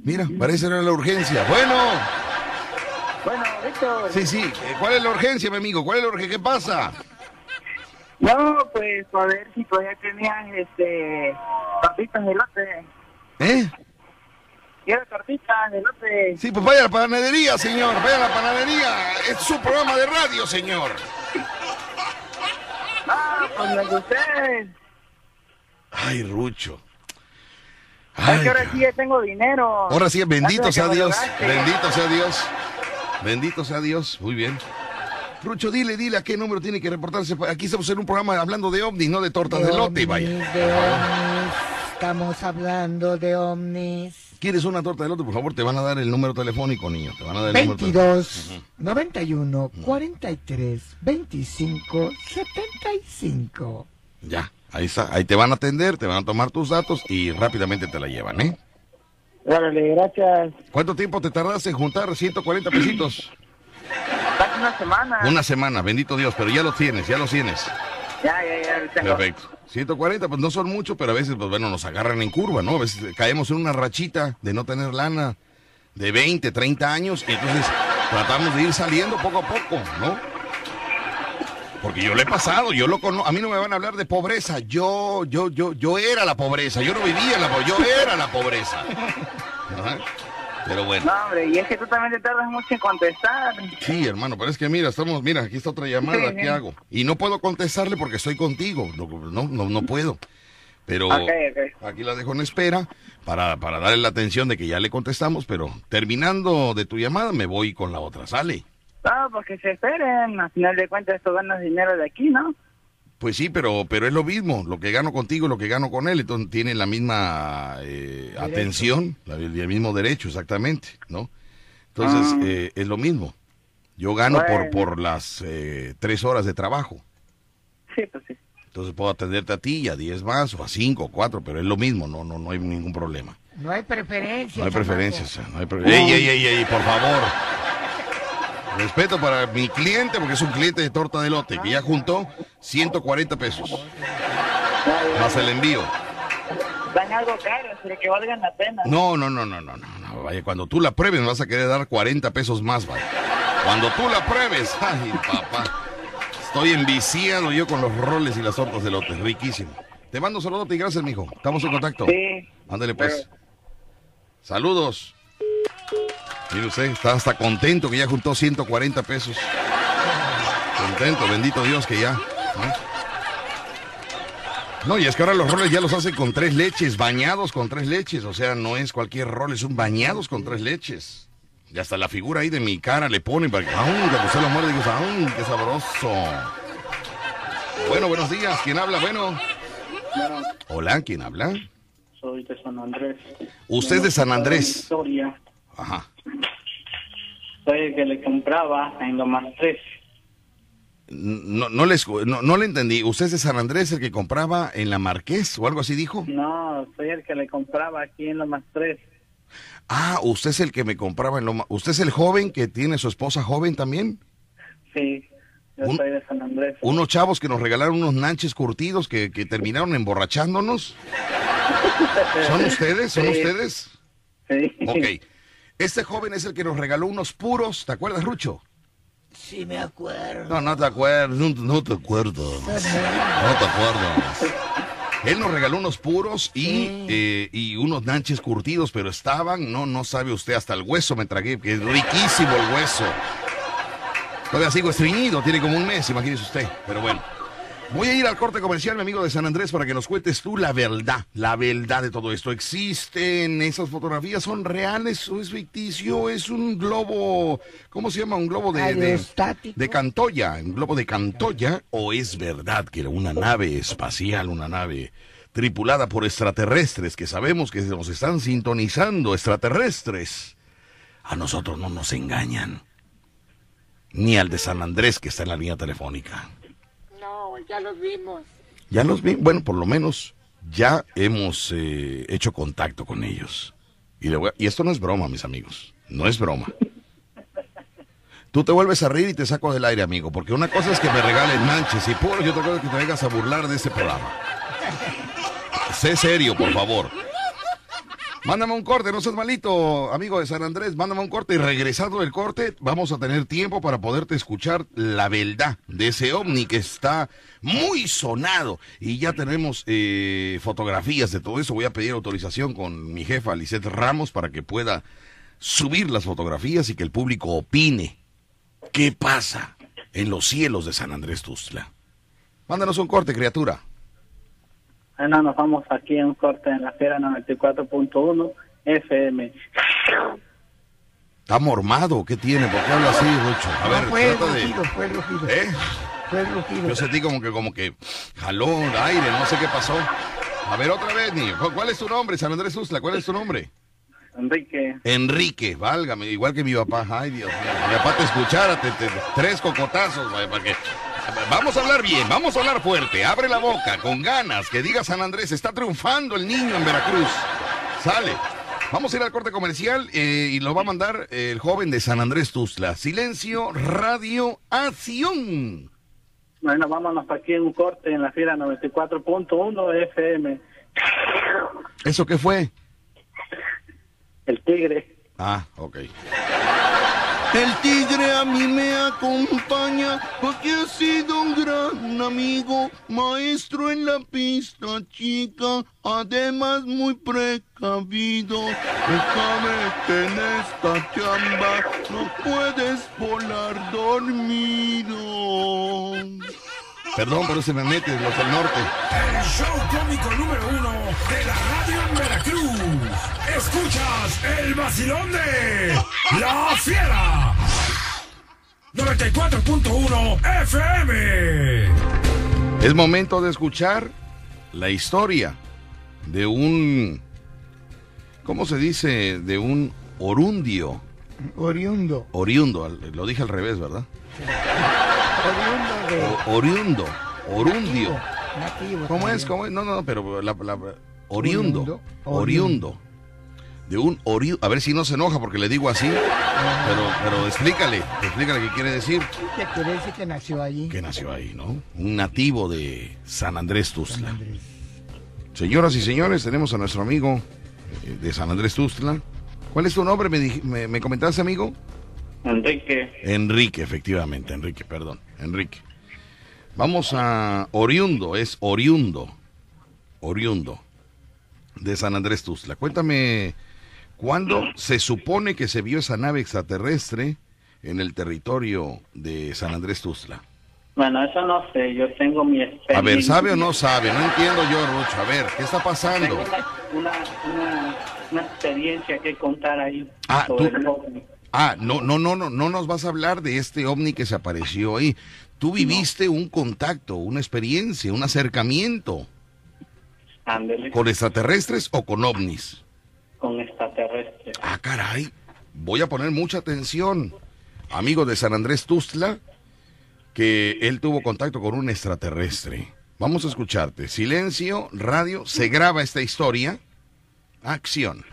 Mira, parece era la urgencia. Bueno. Bueno, Víctor. Sí, sí. eh, ¿Cuál es la urgencia, mi amigo? ¿Cuál es la urgencia? ¿Qué pasa? No, pues a ver si todavía tenías este tortitas de elote. ¿Eh? ¿Quieres tortitas de elote? Sí, pues vaya a la panadería, señor. Vaya a la panadería. Es su programa de radio, señor. Ah, pues me gusté. Ay, Rucho. Es que ahora sí ya tengo dinero. Ahora sí, bendito de sea Dios. Bendito sea Dios. Bendito sea Dios. Muy bien. Rucho, dile, dile a qué número tiene que reportarse. Aquí estamos en un programa hablando de ovnis, no de tortas de, lote, ovnis, vaya. de ovnis. Estamos hablando de ovnis. ¿Quieres una torta de lote? Por favor, te van a dar el número telefónico, niño. Te van a dar el número telefónico. 22 91 43 25 75. Ya, ahí está. Ahí te van a atender, te van a tomar tus datos y rápidamente te la llevan, ¿eh? Órale, gracias. ¿Cuánto tiempo te tardaste en juntar 140 pesitos? Casi una semana. Una semana, bendito Dios, pero ya los tienes, ya los tienes. Ya, ya, ya, tengo. Perfecto. 140, pues no son mucho, pero a veces, pues bueno, nos agarran en curva, ¿no? A veces caemos en una rachita de no tener lana, de 20, 30 años, y entonces tratamos de ir saliendo poco a poco, ¿no? Porque yo lo he pasado, yo lo conozco, a mí no me van a hablar de pobreza, yo, yo, yo, yo era la pobreza, yo no vivía en la pobreza, yo era la pobreza. Ajá. Pero bueno. No, hombre, y es que tú también te tardas mucho en contestar. Sí, hermano, pero es que mira, estamos, mira, aquí está otra llamada, Sí, ¿qué sí. hago? Y no puedo contestarle porque estoy contigo, no, no, no, puedo. Pero Ok, ok. aquí la dejo en espera para, para darle la atención de que ya le contestamos, pero terminando de tu llamada me voy con la otra, ¿sale? No, porque se esperen. Al final de cuentas, esto ganas dinero de aquí, ¿no? Pues sí, pero, pero es lo mismo, lo que gano contigo, lo que gano con él, entonces tienen la misma eh, atención, la- el mismo derecho, exactamente, ¿no? Entonces, Ah. eh, es lo mismo. Yo gano por, Bueno. por las eh, tres horas de trabajo. Sí, pues sí. Entonces puedo atenderte a ti y a 10 más o a 5 o 4, pero es lo mismo, no, no, no hay ningún problema. No hay preferencia. No hay preferencias, no hay pre- ey, ey, ey, ey, por favor. Respeto para mi cliente porque es un cliente de torta de lote que ya juntó 140 pesos. Más el envío. Dan algo caro, pero que valgan la pena. No, no, no, no, no, no, no, vaya, cuando tú la pruebes me vas a querer dar 40 pesos más, vaya. Cuando tú la pruebes, <laughs> ay, papá. Estoy enviciado yo con los roles y las tortas de lote, riquísimo. Te mando un saludote y gracias, mijo. Estamos en contacto. Sí. Ándale pues. Saludos. Mire usted, está hasta contento que ya juntó 140 pesos. Contento, bendito Dios que ya. ¿no? No, y es que ahora los roles ya los hacen con tres leches, bañados con tres leches. O sea, no es cualquier rol, son bañados con tres leches. Y hasta la figura ahí de mi cara le ponen para que, ¡aún! Cuando usted lo muerde, digo, ¡aún! ¡Qué sabroso! Bueno, buenos días. ¿Quién habla? Bueno. Bueno, Hola, ¿quién habla? soy de San Andrés. Usted es de San Andrés. Victoria. Ajá. Soy el que le compraba en lo más. No, no, les, no, no le entendí. ¿Usted es de San Andrés el que compraba en la Marqués o algo así dijo? No, soy el que le compraba aquí en lo más tres. Ah, usted es el que me compraba en Loma. ¿Usted es el joven que tiene su esposa joven también? Sí, yo Un- soy de San Andrés. Unos chavos que nos regalaron unos nanches curtidos que, que terminaron emborrachándonos. <laughs> ¿Son ustedes? ¿Son Sí. ustedes? Sí. Ok. Este joven es el que nos regaló unos puros. ¿Te acuerdas, Rucho? Sí, me acuerdo. No, no te acuerdas. No, no te acuerdas. No te acuerdas. <laughs> Él nos regaló unos puros y, eh, y unos nanches curtidos, pero estaban, no, no sabe usted, hasta el hueso me tragué, que es riquísimo el hueso. Todavía sigo estreñido, tiene como un mes, imagínese usted. Pero bueno. Voy a ir al corte comercial, mi amigo de San Andrés, para que nos cuentes tú la verdad, la verdad de todo esto. ¿Existen esas fotografías? ¿Son reales o es ficticio? ¿Es un globo, ¿cómo se llama? Un globo de, de, de Cantoya, un globo de Cantoya? ¿O es verdad que era una nave espacial, una nave tripulada por extraterrestres que sabemos que nos están sintonizando extraterrestres? A nosotros no nos engañan. Ni al de San Andrés que está en la línea telefónica. Ya los vimos. Ya los vi, bueno, por lo menos ya hemos eh, hecho contacto con ellos. Y, esto no es broma, mis amigos, no es broma. Tú te vuelves a reír y te saco del aire, amigo, porque una cosa es que me regalen manches y puro, y otra cosa que te vengas a burlar de este programa. Sé serio, por favor. Mándame un corte, no seas malito, amigo de San Andrés. Mándame un corte y regresando del corte vamos a tener tiempo para poderte escuchar la verdad de ese ovni que está muy sonado. Y ya tenemos eh, fotografías de todo eso. Voy a pedir autorización con mi jefa Lisette Ramos para que pueda subir las fotografías y que el público opine. ¿Qué pasa en los cielos de San Andrés Tuzla? Mándanos un corte, criatura. Bueno, nos vamos aquí en un corte en la Fiera 94.1 FM. ¿Está mormado? ¿Qué tiene? ¿Por qué habla así, Rucho? A ver, no, fue el trata de... rugido, fue el rugido. ¿Eh? Fue el rugido. Yo sentí como que, como que jaló el aire, no sé qué pasó. A ver, otra vez, niño. ¿Cu- ¿Cuál es tu nombre, San Andrés Usla? ¿Cuál es tu nombre? Enrique, Enrique, válgame, igual que mi papá. Ay, Dios mío. Mi papá te escuchara, te, te- tres cocotazos, vaya, para que... Vamos a hablar bien, vamos a hablar fuerte. Abre la boca, con ganas, que diga San Andrés, está triunfando el niño en Veracruz. Sale. Vamos a ir al corte comercial eh, y lo va a mandar el joven de San Andrés Tuzla. Silencio, radio, acción. bueno, vámonos aquí en un corte en la Fiera 94.1 FM. ¿Eso qué fue? El tigre. Ah, ok. El tigre a mí me acompaña porque ha sido un gran amigo, maestro en la pista chica, además muy precavido. Déjame que en esta chamba no puedes volar dormido. Perdón, pero se me mete los del norte. El show cómico número uno de la radio Veracruz. Escuchas el vacilón de La Fiera. 94.1 FM. Es momento de escuchar la historia de un, ¿cómo se dice? De un orundio. Oriundo. Oriundo, lo dije al revés, ¿verdad? Oriundo. O- oriundo, orundio. Nativo. ¿Cómo es? ¿Cómo es? No, no, pero la, la- oriundo, Oriundo. oriundo. De un oriundo. A ver si no se enoja porque le digo así. Pero, pero explícale, explícale qué quiere decir. Que quiere decir que nació allí. Que nació ahí, ¿no? Un nativo de San Andrés San Tuzla. Andrés. Señoras y señores, tenemos a nuestro amigo eh, de San Andrés Tuzla. ¿Cuál es tu nombre? ¿Me, dij- me, me comentaste, amigo? Enrique, Enrique, efectivamente, Enrique, perdón, Enrique. Vamos a oriundo, es oriundo, oriundo de San Andrés Tuzla. Cuéntame, ¿cuándo se supone que se vio esa nave extraterrestre en el territorio de San Andrés Tuzla? bueno, eso no sé, yo tengo mi experiencia. A ver, ¿sabe o no sabe? No entiendo yo, Rucho. A ver, ¿qué está pasando? Tengo una, una, experiencia que contar ahí. Ah, sobre tú- el ovni. Ah, no, no, no, no, no nos vas a hablar de este ovni que se apareció ahí. Tú viviste un contacto, una experiencia, un acercamiento con extraterrestres o con ovnis. Con extraterrestres. Ah, caray. Voy a poner mucha atención. Amigo de San Andrés Tuzla, que él tuvo contacto con un extraterrestre. Vamos a escucharte. Silencio, radio, se graba esta historia. Acción.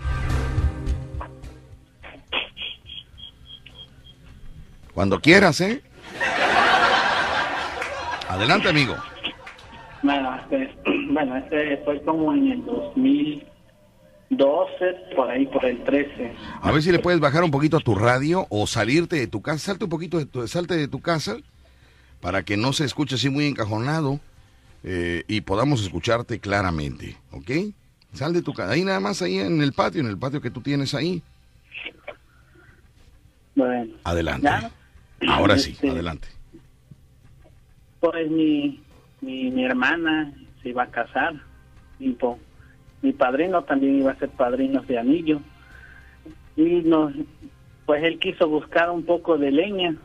Cuando quieras, ¿eh? Adelante, amigo. Bueno, este, <clears throat> bueno, este fue como en el 2012, por ahí, por el 13. A ver si le puedes bajar un poquito a tu radio o salirte de tu casa. Salte un poquito, de tu, salte de tu casa para que no se escuche así muy encajonado eh, y podamos escucharte claramente, ¿ok? Sal de tu casa. Ahí nada más, ahí en el patio, en el patio que tú tienes ahí. Bueno, Adelante. ¿Ya? Ahora sí, Este, adelante. pues mi, mi, mi hermana se iba a casar. Y po- mi padrino también iba a ser padrinos de anillo. Y nos, pues él quiso buscar un poco de leña.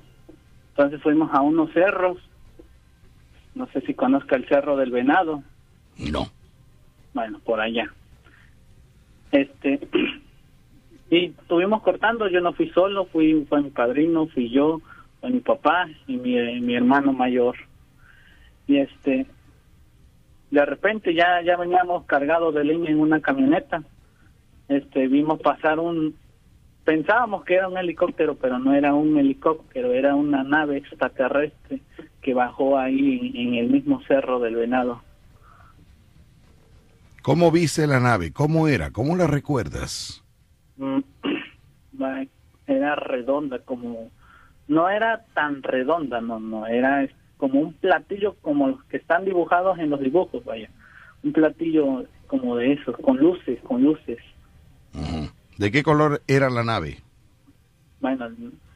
Entonces fuimos a unos cerros. No sé si conozca el Cerro del Venado. No. bueno, por allá. Este, <clears throat> y estuvimos cortando, yo no fui solo, fui, fue mi padrino, fui yo, fue mi papá y mi, mi hermano mayor. Y este, de repente ya, ya veníamos cargados de leña en una camioneta. Este, vimos pasar un, pensábamos que era un helicóptero, pero no era un helicóptero, era una nave extraterrestre que bajó ahí en- en el mismo cerro del Venado. ¿Cómo viste la nave? ¿Cómo era? ¿Cómo la recuerdas? Mm, <clears throat> era redonda como no era tan redonda no no era como un platillo como los que están dibujados en los dibujos vaya un platillo como de esos con luces con luces. ¿De qué color era la nave? bueno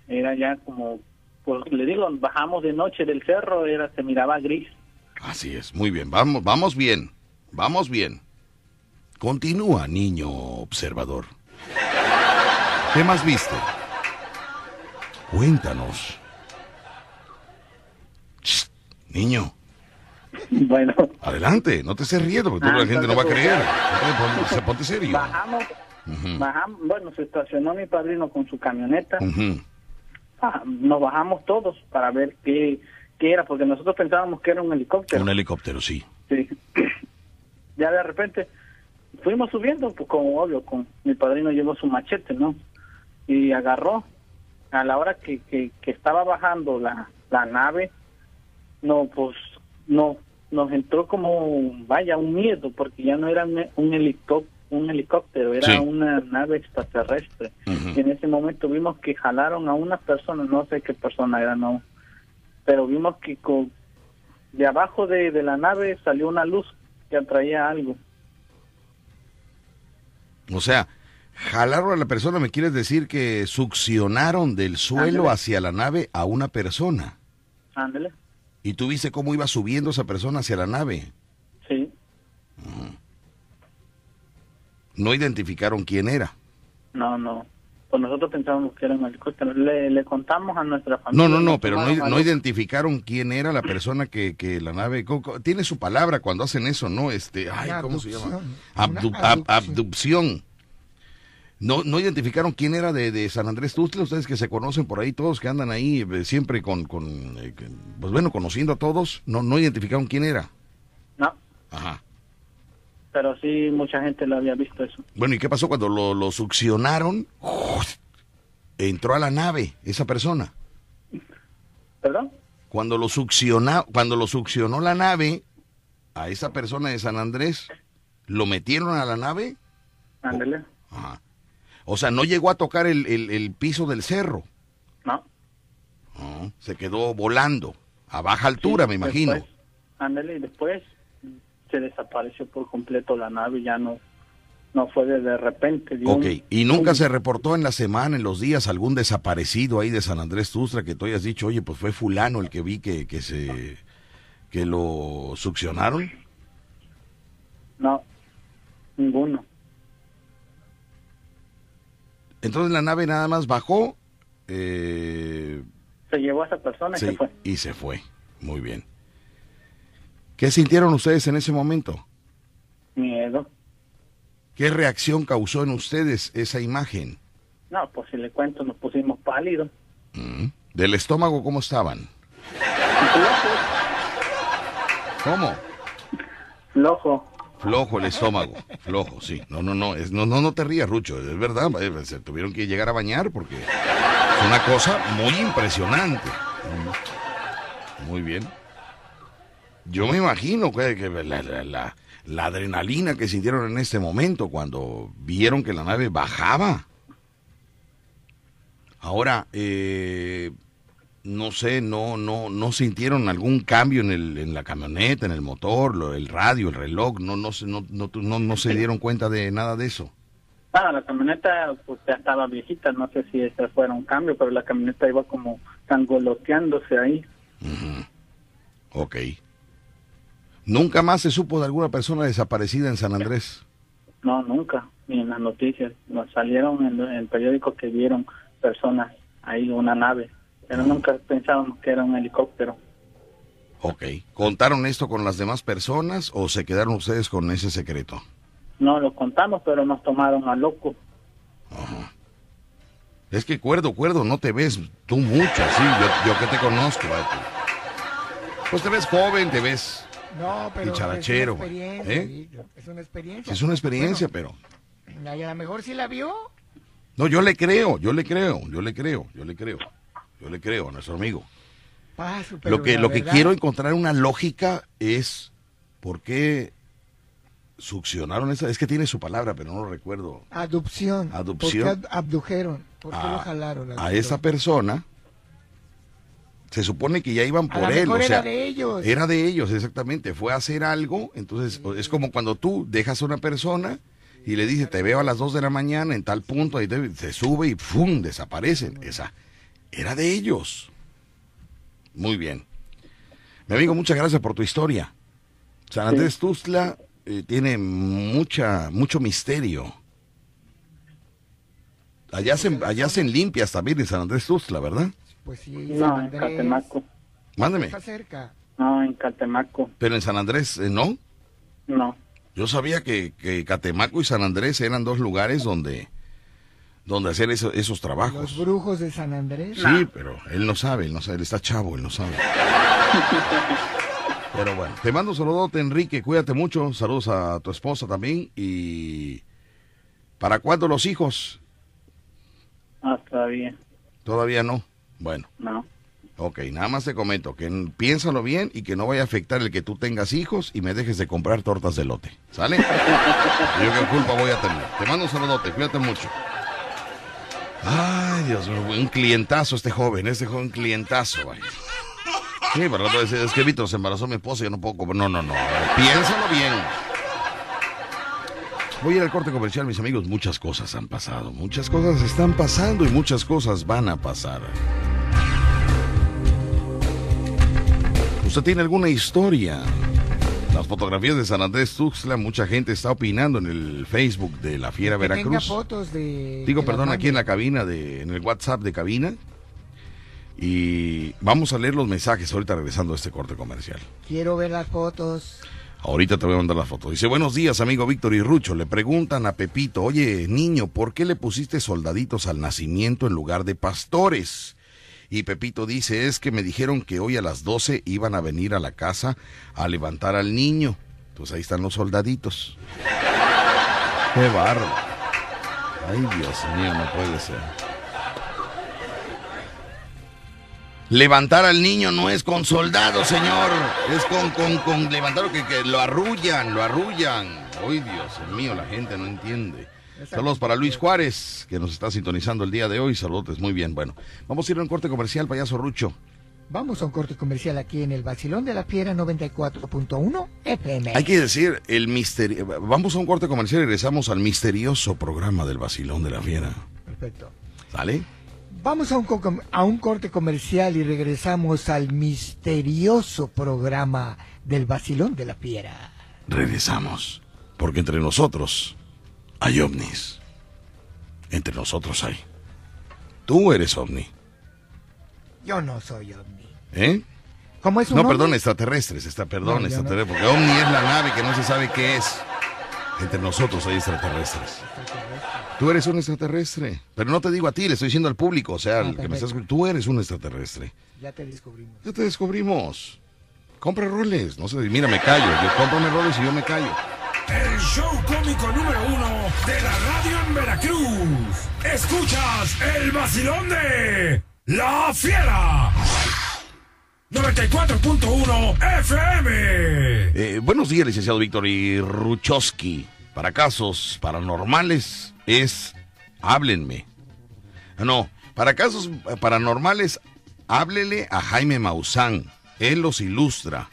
era ya como pues le digo bajamos de noche del cerro era se miraba gris Así es, muy bien. Vamos, vamos bien. Vamos bien. Continúa, niño observador. ¿Qué más viste? Cuéntanos. Shh, niño, bueno adelante, no te estés riendo porque Ah, la gente no va a creer. Ponte, serio. bajamos bajamos bueno se estacionó mi padrino con su camioneta. Ah, nos bajamos todos para ver qué, qué era, porque nosotros pensábamos que era un helicóptero. Un helicóptero, sí. Sí. <coughs> ya de repente fuimos subiendo, pues como obvio, con mi padrino llevó su machete, ¿no? Y agarró. A la hora que, que, que estaba bajando la, la nave, no, pues no, nos entró como, vaya, un miedo, porque ya no era un, helicóptero, un helicóptero, era Sí. una nave extraterrestre. Y en ese momento vimos que jalaron a una persona, no sé qué persona era, no, pero vimos que con, de abajo de, de la nave salió una luz que atraía algo. O sea, jalaron a la persona, me quieres decir que succionaron del suelo Ándale. hacia la nave a una persona. Ándale, Y tú viste cómo iba subiendo esa persona hacia la nave. sí, No identificaron quién era. no, no. Pues nosotros pensábamos que era un helicóptero. Le, le contamos a nuestra familia. No, no, no, pero no, no identificaron quién era la persona que, que la nave... Tiene su palabra cuando hacen eso, ¿no? Este, ay, ¿cómo se llama? abducción. Abdu- ab- abducción. No, no identificaron quién era de, de San Andrés Tuxtla, ustedes que se conocen por ahí, todos que andan ahí eh, siempre con, con eh, pues bueno, conociendo a todos, no, no identificaron quién era. No, Ajá. pero sí mucha gente lo había visto eso. Bueno, ¿y qué pasó cuando lo, lo succionaron? Entró a la nave esa persona. ¿Perdón? Cuando lo succiona, cuando lo succionó la nave a esa persona de San Andrés, lo metieron a la nave. Ándale. Ajá. O sea, no llegó a tocar el, el- el piso del cerro. No. No, se quedó volando a baja altura, Sí, me imagino. después, ándale, y después se desapareció por completo la nave, ya no no fue de, de repente. dio Ok, un- y nunca un- se reportó en la semana, en los días, algún desaparecido ahí de San Andrés Tustra que tú hayas dicho, oye, pues fue fulano el que vi que, que se que lo succionaron. No, ninguno. Entonces la nave nada más bajó eh, Se llevó a esa persona y se fue. y se fue. Muy bien. ¿Qué sintieron ustedes en ese momento? Miedo. ¿Qué reacción causó en ustedes esa imagen? No, pues si le cuento, nos pusimos pálidos. Mm. ¿Del estómago cómo estaban? ¿Cómo? Flojo. Flojo el estómago, flojo, sí. No, no, no, es, no, no, no te rías, Rucho, es verdad, eh, tuvieron que llegar a bañar porque es una cosa muy impresionante. Muy bien. Yo me imagino que, la- la adrenalina que sintieron en este momento cuando vieron que la nave bajaba. Ahora, eh, no sé, no, no, no sintieron algún cambio en, el, en la camioneta, en el motor, lo- el radio, el reloj, no, no, se- no, no, no, no se dieron cuenta de nada de eso. Ah, la camioneta pues ya estaba viejita, no sé si ese fuera un cambio, pero la camioneta iba como tangoloteándose ahí. Ok. Nunca más se supo de alguna persona desaparecida en San Andrés. No, nunca, ni en las noticias. Nos salieron en, en el periódico que vieron personas ahí, una nave, pero nunca pensábamos que era un helicóptero. Ok. ¿Contaron esto con las demás personas o se quedaron ustedes con ese secreto? No lo contamos, pero nos tomaron a loco. Es que cuerdo, cuerdo, no te ves tú mucho así, yo, yo que te conozco. tú. Pues te ves joven, te ves... No, pero Dicharachero, es una experiencia, ¿eh? Es una experiencia. Es una experiencia, pero... Bueno, a lo mejor sí la vio. No, yo le creo, yo le creo, yo le creo, yo le creo. Yo le creo a nuestro amigo. Paso, pero Lo que, lo que quiero encontrar una lógica es por qué succionaron esa. Es que tiene su palabra, pero no lo recuerdo. Adopción. Adopción. ¿Por qué abdujeron? ¿Por qué lo A, jalaron? a esa persona. Se supone que ya iban A por lo él. o sea, era de ellos. Era de ellos, exactamente. Fue a hacer algo. Entonces, es como cuando tú dejas a una persona y le dices, te veo a las 2 de la mañana en tal punto, ahí te- se sube y ¡fum! desaparecen. Esa era de ellos. Muy bien. Mi amigo, muchas gracias por tu historia. San Andrés Tuzla eh, tiene mucha, mucho misterio. Allá hacen, allá hacen limpias también en San Andrés Tuzla, ¿verdad? Pues sí, No, San en. Catemaco. Mándeme. Está cerca. No, en Catemaco. Pero en San Andrés, eh, ¿no? No. Yo sabía que, que Catemaco y San Andrés eran dos lugares donde, donde hacer eso- esos Los trabajos. brujos de San Andrés. Sí, pero él no sabe, él no sabe, él está chavo, él no sabe. <laughs> Pero bueno, te mando un saludote, Enrique, cuídate mucho, saludos a tu esposa también y ¿para cuándo los hijos? Ah, todavía. Todavía no. Bueno, No. Ok, nada más te comento que piénsalo bien y que no vaya a afectar el que tú tengas hijos y me dejes de comprar tortas de lote. ¿Sale? <laughs> Yo qué culpa voy a tener. Te mando un saludote, cuídate mucho. Ay, Dios mío, un clientazo este joven, este joven clientazo, vaya. Sí, pero decir, es que Víctor se embarazó mi esposa y yo no puedo comer. No, no, no. Piénsalo bien. Voy a ir al corte comercial, mis amigos. Muchas cosas han pasado, muchas cosas están pasando y muchas cosas van a pasar. ¿Usted tiene alguna historia? Las fotografías de San Andrés Tuxtla, mucha gente está opinando en el Facebook de la Fiera Que tenga Veracruz. fotos de... Digo, perdón, las aquí en la cabina, de, en el WhatsApp de cabina. Y vamos a leer los mensajes ahorita regresando a este corte comercial. Quiero ver las fotos. Ahorita te voy a mandar la foto. Dice, buenos días, amigo Víctor y Rucho. Le preguntan a Pepito, oye, niño, ¿por qué le pusiste soldaditos al nacimiento en lugar de pastores? Y Pepito dice, es que me dijeron que hoy a las 12 iban a venir a la casa a levantar al niño. Pues ahí están los soldaditos. Qué barro. Ay, Dios mío, no puede ser. Levantar al niño no es con soldados, señor. Es con, con, con levantarlo que, que lo arrullan, lo arrullan. Ay, Dios mío, la gente no entiende. Saludos para Luis Juárez, que nos está sintonizando el día de hoy. Saludos, muy bien. Bueno, vamos a ir a un corte comercial, payaso Rucho. Vamos a un corte comercial aquí en el Bacilón de la Fiera 94.1 FM. Hay que decir, el misterio. Vamos a un corte comercial y regresamos al misterioso programa del Basilón de la Fiera. Perfecto. ¿Sale? Vamos a un, a un corte comercial y regresamos al misterioso programa del Bacilón de la Fiera. Regresamos. Porque entre nosotros hay ovnis. Entre nosotros hay. Tú eres ovni. Yo no soy ovni. ¿Eh? ¿Cómo es un No, ovni? perdón, extraterrestres, está, perdón, No, extraterrestres, porque ovni es la nave que no se sabe qué es. Entre nosotros hay extraterrestres. Tú eres un extraterrestre, pero no te digo a ti, le estoy diciendo al público, o sea, Ah, al que me estás escuchando, tú eres un extraterrestre. Ya te descubrimos. Ya te descubrimos. Compra roles, no sé, mira, me callo, yo cómprame roles y yo me callo. El show cómico número uno de la radio en Veracruz. Escuchas el vacilón de La Fiera. 94.1 FM. Eh, buenos días, licenciado Víctor y Ruchowski. Para casos paranormales es háblenme. Ah, No, para casos paranormales háblele a Jaime Maussan. Él los ilustra.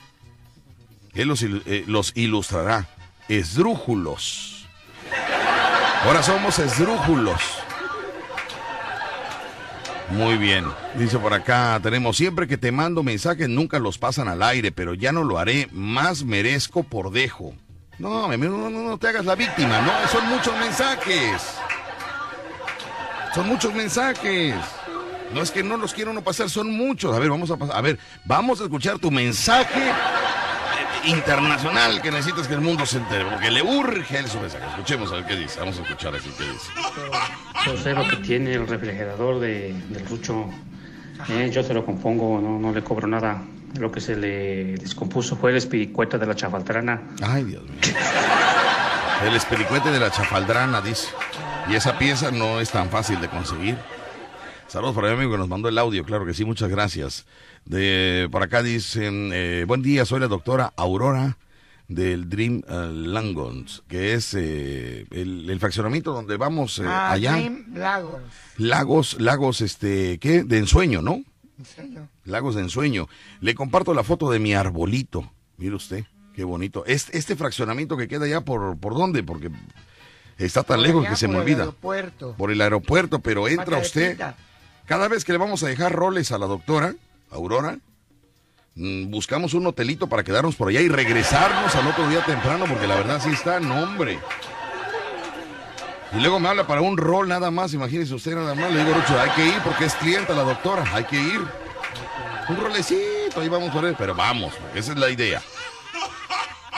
Él los, eh, los ilustrará. Esdrújulos. Ahora somos esdrújulos. Muy bien. Dice por acá, tenemos siempre que te mando mensajes, nunca los pasan al aire, pero ya no lo haré, más merezco por dejo. No, no, no, no te hagas la víctima, no, son muchos mensajes. Son muchos mensajes. No es que no los quiero no pasar, son muchos. A ver, vamos a pasar, a ver, vamos a escuchar tu mensaje internacional que necesitas que el mundo se entere, porque le urge su mensaje. Escuchemos a ver qué dice, vamos a escuchar aquí qué dice. Yo sé lo que tiene el refrigerador de, del Rucho. Eh, yo se lo compongo, no, no le cobro nada. Lo que se le descompuso fue el espiricueta de la chafaltrana. Ay, Dios mío. El espiricuete de la chafaldrana, dice. Y esa pieza no es tan fácil de conseguir. Saludos para mi amigo que nos mandó el audio, claro que sí, muchas gracias. De, por acá dicen, eh, buen día, soy la doctora Aurora del Dream eh, Langons, que es eh, el, el fraccionamiento donde vamos eh, Ah, allá. Dream Lagos. Lagos, lagos, este, ¿qué? De ensueño, ¿no? ¿En serio? Lagos de Ensueño. Le comparto la foto de mi arbolito. Mire usted, qué bonito. Este, este fraccionamiento que queda allá por, ¿por dónde? Porque está tan Por lejos allá, que se me por el olvida. aeropuerto. Por el aeropuerto, pero entra usted. Cada vez que le vamos a dejar roles a la doctora, Aurora, mm, buscamos un hotelito para quedarnos por allá y regresarnos al otro día temprano, porque la verdad sí está, no hombre. Y luego me habla para un rol nada más, imagínese usted nada más. Le digo, Rucho, hay que ir porque es clienta la doctora, hay que ir. Un rolecito, ahí vamos a ver, pero vamos, esa es la idea.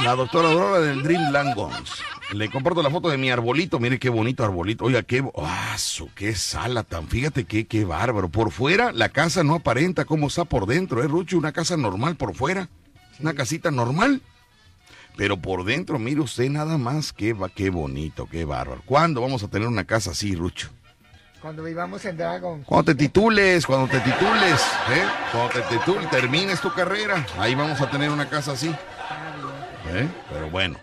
La doctora Aurora del Dream Langons. Le comparto la foto de mi arbolito, mire qué bonito arbolito. Oiga, qué, ¡ah, su, qué sala tan, fíjate qué, qué bárbaro. Por fuera, la casa no aparenta cómo está por dentro, ¿eh, Rucho? Una casa normal por fuera, una casita normal. Pero por dentro, mire usted nada más, qué, qué bonito, qué bárbaro. ¿Cuándo vamos a tener una casa así, Rucho? Cuando vivamos en Dragon. Cuando te titules, cuando te titules, ¿eh? Cuando te titules, termines tu carrera, ahí vamos a tener una casa así. ¿Eh? Pero bueno.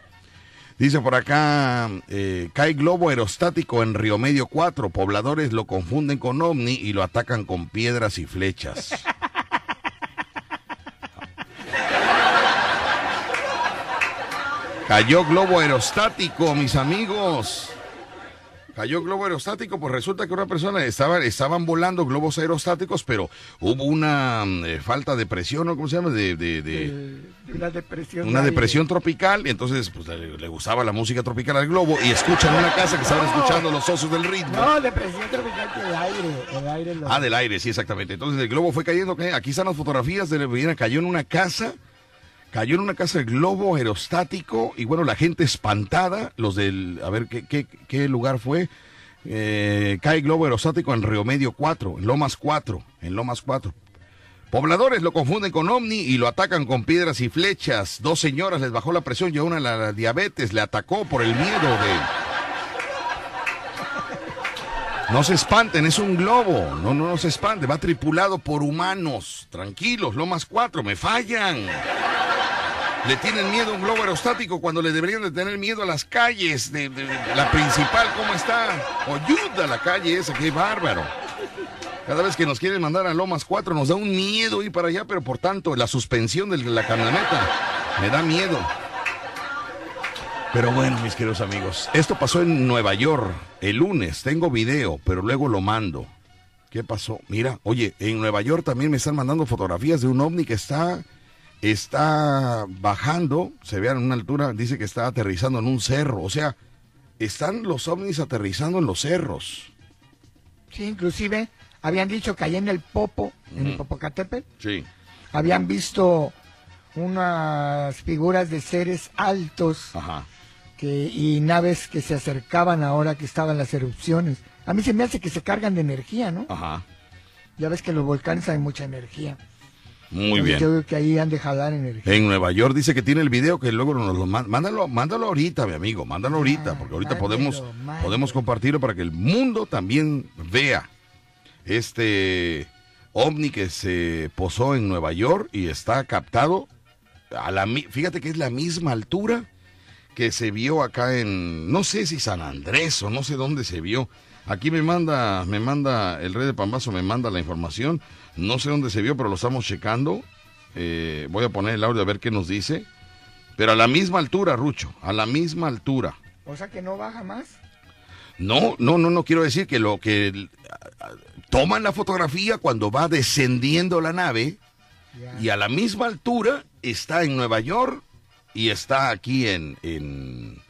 Dice por acá, eh, cae globo aerostático en Río Medio 4. Pobladores lo confunden con ovni y lo atacan con piedras y flechas. <laughs> Cayó globo aerostático, mis amigos. Cayó globo aerostático, pues resulta que una persona estaba, estaban volando globos aerostáticos, pero hubo una mm, eh, falta de presión, ¿no? ¿Cómo se llama? De, de- de- una depresión. una aire. depresión tropical, y entonces pues, le, le gustaba la música tropical al globo y escuchan una casa que estaban escuchando los osos del ritmo. No, depresión tropical que el aire. El aire lo... Ah, del aire, sí, exactamente. Entonces el globo fue cayendo. ¿qué? Aquí están las fotografías de mira, cayó en una casa. Cayó en una casa el globo aerostático y bueno, la gente espantada, los del, a ver, ¿qué, qué, lugar fue? Eh, cae globo aerostático en Río Medio 4, en Lomas 4, en Lomas 4. Pobladores lo confunden con ovni y lo atacan con piedras y flechas. Dos señoras les bajó la presión y a una la, la diabetes le atacó por el miedo de... No se espanten, es un globo. No, no, no se espanten. Va tripulado por humanos. Tranquilos, Lomas 4, me fallan. Le tienen miedo a un globo aerostático cuando le deberían de tener miedo a las calles de, la principal. ¿Cómo está? Ayuda la calle esa, qué bárbaro. Cada vez que nos quieren mandar a Lomas 4 nos da un miedo ir para allá, pero por tanto la suspensión de la camioneta me da miedo. Pero bueno, mis queridos amigos, esto pasó en Nueva York el lunes. Tengo video, pero luego lo mando. ¿Qué pasó? Mira, oye, en Nueva York también me están mandando fotografías de un ovni que está, está bajando, se ve a una altura, dice que está aterrizando en un cerro. O sea, están los ovnis aterrizando en los cerros. Sí, inclusive habían dicho que allá en el Popo, en el Popocatépetl, Sí. habían visto unas figuras de seres altos Ajá. que, y naves que se acercaban ahora que estaban las erupciones. A mí se me hace que se cargan de energía, ¿no? Ajá. Ya ves que los volcanes hay mucha energía. Muy bien. Yo creo que ahí han de jalar energía. En Nueva York dice que tiene el video que luego nos lo man- mándalo, mándalo ahorita, mi amigo, mándalo ahorita, porque ahorita mándalo, podemos mándalo. podemos compartirlo para que el mundo también vea este ovni que se posó en Nueva York y está captado a la fíjate que es la misma altura que se vio acá en no sé si San Andrés o no sé dónde se vio. Aquí me manda me manda el rey de Pambazo me manda la información. No sé dónde se vio, pero lo estamos checando. Eh, voy a poner el audio a ver qué nos dice. Pero a la misma altura, Rucho, a la misma altura. O sea que no baja más. No, no, no, no quiero decir que lo que toman la fotografía cuando va descendiendo la nave y a la misma altura está en Nueva York y está aquí en, en,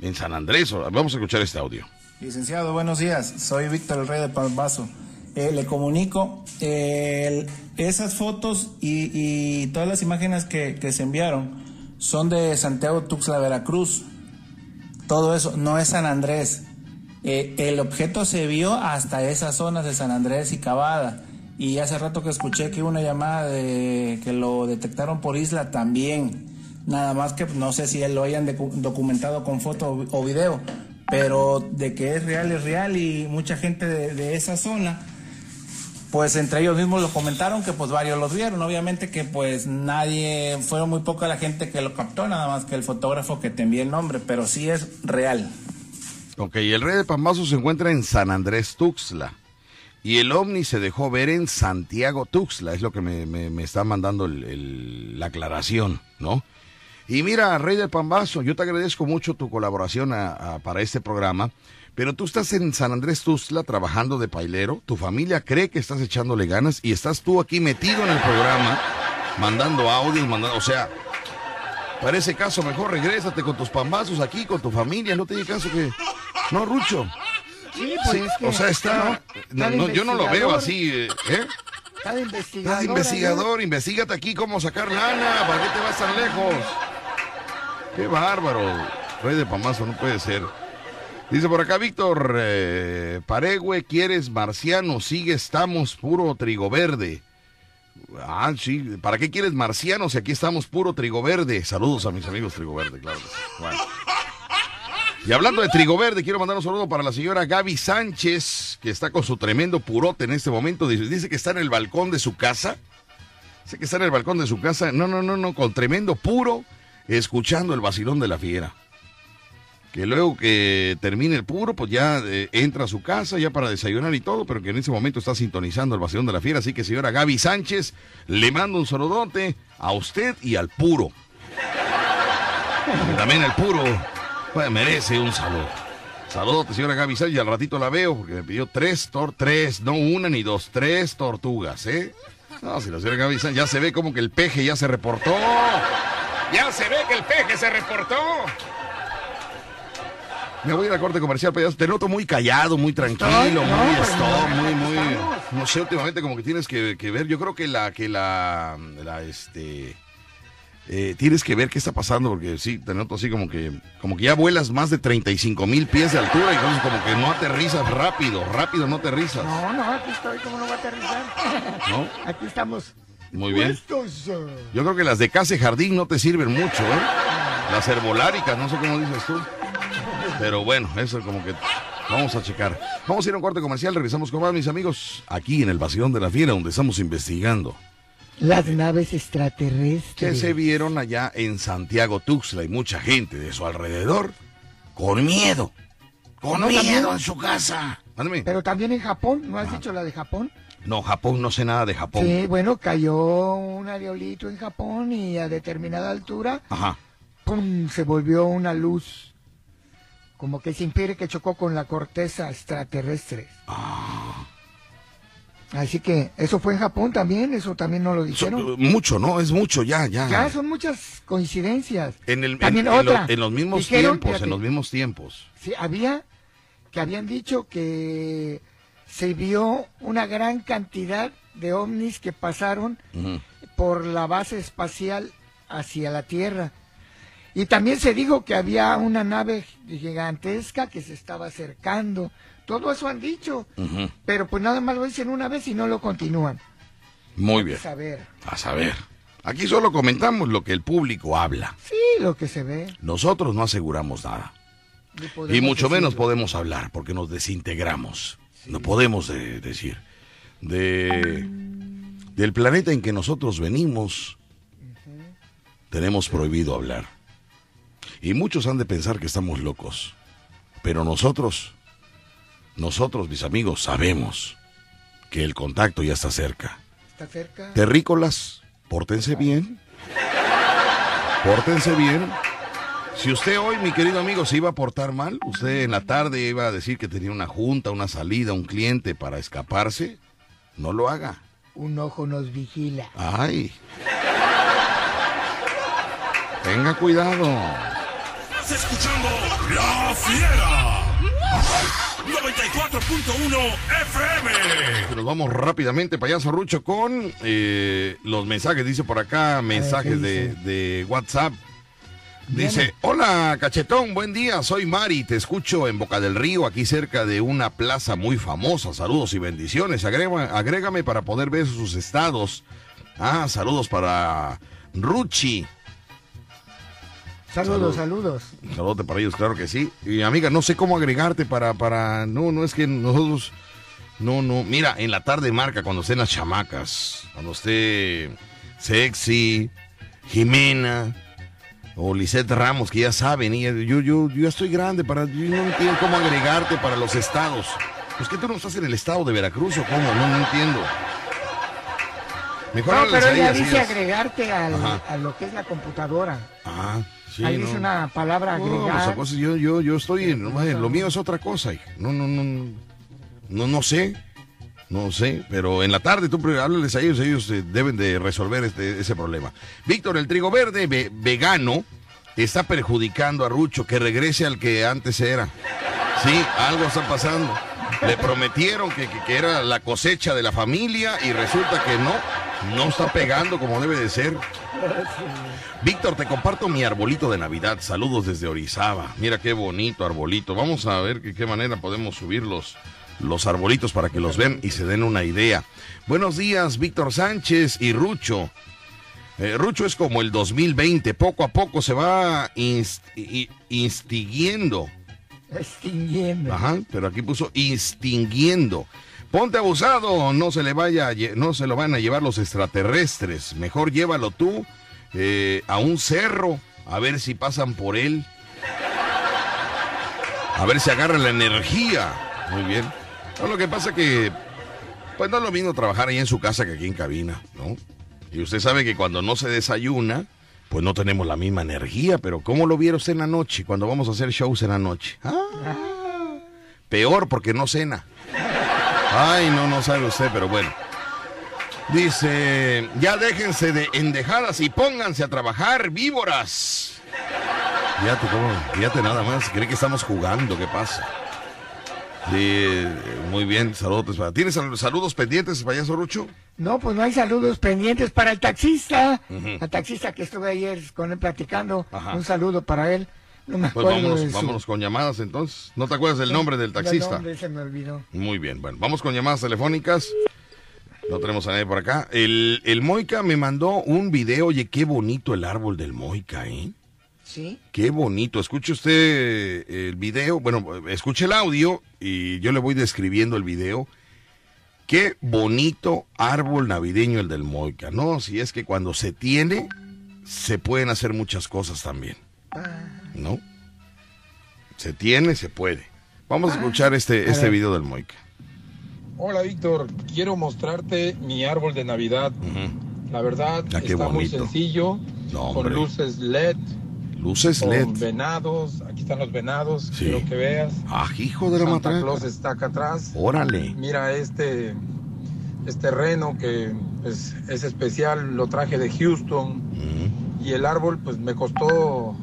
en San Andrés. Vamos a escuchar este audio. Licenciado, buenos días. Soy Víctor el Rey de Palmazo. Eh, le comunico esas fotos y, todas las imágenes que, se enviaron son de Santiago Tuxtla, Veracruz. Todo eso no es San Andrés. Eh, el objeto se vio hasta esas zonas de San Andrés y Cavada. Y hace rato que escuché que hubo una llamada de que lo detectaron por isla también. Nada más que no sé si lo hayan docu- documentado con foto o- video. Pero de que es real, es real. Y mucha gente de esa zona, pues entre ellos mismos lo comentaron que pues varios los vieron. Obviamente que pues nadie, fueron muy poca la gente que lo captó, nada más que el fotógrafo que te envié el nombre. Pero sí es real. Ok, el rey de Pambazo se encuentra en San Andrés Tuxtla. Y el ovni se dejó ver en Santiago Tuxtla, es lo que me, me- está mandando el- la aclaración, ¿no? Y mira, Rey del Pambazo, yo te agradezco mucho tu colaboración a- para este programa, pero tú estás en San Andrés Tuxtla trabajando de pailero, tu familia cree que estás echándole ganas y estás tú aquí metido en el programa, mandando audios, mandando, o sea, para ese caso mejor regrésate con tus pambazos aquí, con tu familia, no tiene caso que... No, Rucho. Sí, pues Sí, es que- o sea, está... no, yo no lo veo así, eh, ¿eh? Está de investigador. Estás de investigador, investigate aquí cómo sacar lana, ¿para qué te vas tan lejos? Qué bárbaro, rey de Pamazo, no puede ser. Dice por acá Víctor eh, Paregüe, ¿quieres marciano? Sigue, estamos puro trigo verde. Ah, sí, ¿para qué quieres marciano si aquí estamos puro trigo verde? Saludos a mis amigos trigo verde, claro. Bueno. Y hablando de trigo verde, quiero mandar un saludo para la señora Gaby Sánchez, que está con su tremendo purote en este momento. Dice, dice que está en el balcón de su casa. Dice que está en el balcón de su casa. No, no, no, no, con tremendo puro, escuchando el vacilón de la fiera. Que luego que termine el puro, pues ya eh, entra a su casa, ya para desayunar y todo, pero que en ese momento está sintonizando el vacilón de la fiera. Así que, señora Gaby Sánchez, le mando un saludote a usted y al puro. <laughs> También el puro pues, merece un saludo. Saludos, señora Gaby Sánchez, y al ratito la veo porque me pidió tres tor, tres, no una ni dos, tres tortugas, ¿eh? No, si la señora Gaby Sánchez ya se ve como que el peje ya se reportó. Ya se ve que el peje se reportó. Me voy a la corte comercial, payaso. Te noto muy callado, muy tranquilo, no, muy pues, stop, no, muy, muy. No sé, últimamente como que tienes que, que ver. Yo creo que la, que la, la, este. eh, tienes que ver qué está pasando, porque sí, te noto así como que, como que ya vuelas más de 35 mil pies de altura y entonces como que no aterrizas rápido, rápido no aterrizas. No, no, aquí estoy, ¿cómo no va a aterrizar? ¿No? Aquí estamos. Muy bien. puestos. Yo creo que las de Case Jardín no te sirven mucho, ¿eh? Las herboláricas, no sé cómo dices tú. Pero bueno, eso como que vamos a checar. Vamos a ir a un corte comercial, regresamos con más, mis amigos, aquí en el Vacilón de la Fiera, donde estamos investigando. Las naves Que extraterrestres. se vieron allá en Santiago Tuxtla y mucha gente de su alrededor con miedo. Con miedo también. en su casa. Pero también en Japón, ¿no has dicho la de Japón? No, Japón, no sé nada de Japón. Sí, bueno, cayó un areolito en Japón y a determinada altura, Ajá. ¡pum! se volvió una luz. Como que se impide que chocó con la corteza extraterrestre. Ah. Así que eso fue en Japón también, eso también no lo So- dijeron. mucho, ¿no? Es mucho, ya, ya. Ya son muchas coincidencias. En, el, en- También en lo- otra. en los mismos Dijeron, tiempos, fíjate, en los mismos tiempos. Sí, había que habían dicho que se vio una gran cantidad de ovnis que pasaron por la base espacial hacia la Tierra. Y también se dijo que había una nave gigantesca que se estaba acercando. Todo eso han dicho, pero pues nada más lo dicen una vez y no lo continúan. Muy bien. Saber. A saber. Aquí solo comentamos lo que el público habla. Sí, lo que se ve. Nosotros no aseguramos nada. y mucho menos podemos hablar porque nos desintegramos. No podemos eh, decir. De, del planeta en que nosotros venimos, tenemos prohibido hablar. Y muchos han de pensar que estamos locos. Pero nosotros, nosotros, mis amigos, sabemos que el contacto ya está cerca. Está cerca. Terrícolas, pórtense bien. Pórtense bien. Si usted hoy, mi querido amigo, se iba a portar mal, usted en la tarde iba a decir que tenía una junta, una salida, un cliente para escaparse, no lo haga. Un ojo nos vigila. Ay. Tenga cuidado. Estás escuchando La Fiera. 94.1 FM. Nos vamos rápidamente, payaso Rucho, con eh, los mensajes. Dice por acá, mensajes ¿qué de, de WhatsApp. Dice, hola cachetón, buen día, soy Mari, te escucho en Boca del Río, aquí cerca de una plaza muy famosa, saludos y bendiciones, Agrega- agrégame para poder ver sus estados. Ah, saludos para Ruchi, Saludos, Salud. saludos. un saludote para ellos, claro que sí. Y amiga, no sé cómo agregarte para, para, no, no es que nosotros, no, no, mira, en la tarde marca cuando estén las chamacas, cuando esté Sexy, Jimena, o Lisette Ramos, que ya saben, y yo, yo, yo ya estoy grande para, yo no entiendo cómo agregarte para los estados. Pues que tú no estás en el estado de Veracruz o cómo, no, no entiendo. Mejor No, pero ella dice agregarte al- Ajá. a lo que es la computadora. Ah, sí, Ahí no. dice una palabra No, pues, yo, yo, yo estoy en, lo mío es otra cosa, hija. No, no, no, no, no sé, no sé, pero en la tarde tú háblales a ellos, ellos eh, deben de resolver este, ese problema. Víctor, el trigo verde ve- vegano está perjudicando a Rucho que regrese al que antes era. Sí, algo está pasando. Le prometieron que, que- que era la cosecha de la familia y resulta que no, no está pegando como debe de ser. Víctor, te comparto mi arbolito de Navidad. Saludos desde Orizaba. Mira qué bonito arbolito. Vamos a ver de qué manera podemos subir los, los arbolitos para que los vean y se den una idea. Buenos días, Víctor Sánchez y Rucho. Eh, Rucho es como el 2020, poco a poco se va inst- instiguiendo Extinguiendo. Ajá, pero aquí puso extinguiendo. Ponte abusado, no se le vaya, no se lo van a llevar los extraterrestres. Mejor llévalo tú eh, a un cerro a ver si pasan por él. A ver si agarra la energía. Muy bien. Lo que pasa que, pues no es lo mismo trabajar ahí en su casa que aquí en cabina, ¿no? Y usted sabe que cuando no se desayuna, pues no tenemos la misma energía, pero ¿cómo lo vieron usted en la noche cuando vamos a hacer shows en la noche? Ah, peor porque no cena. Ay, no, no sabe usted, pero bueno. Dice, ya déjense de endejadas y pónganse a trabajar, víboras. Fíjate cómo, fíjate nada más, cree que estamos jugando, ¿qué pasa? Sí, muy bien, saludos para. ¿Tienes sal- saludos pendientes, payaso Rucho? No, pues no hay saludos pendientes para el taxista. El taxista que estuve ayer con él platicando. Ajá. Un saludo para él. No Pues vámonos, vámonos con llamadas entonces. ¿No te acuerdas del nombre del taxista? nombre, se me olvidó. Muy bien, bueno, vamos con llamadas telefónicas. No tenemos a nadie por acá. El, el Moica me mandó un video. Oye, qué bonito el árbol del Moica, ¿eh? ¿Sí? Qué bonito. Escuche usted el video. Bueno, escuche el audio y yo le voy describiendo el video. Qué bonito árbol navideño el del Moica. No, si es que cuando se tiene, se pueden hacer muchas cosas también. ¿No? Se tiene, se puede. Vamos a escuchar este, A este video del Moica. Hola Víctor, quiero mostrarte mi árbol de Navidad. La verdad Ah, está muy sencillo, No, con luces LED, Luces con LED. venados. Aquí están los venados, Sí. quiero que veas. Ah, hijo de la Santa matraca. Claus está acá atrás. Órale. Mira este este reno que pues, es especial, lo traje de Houston y el árbol pues me costó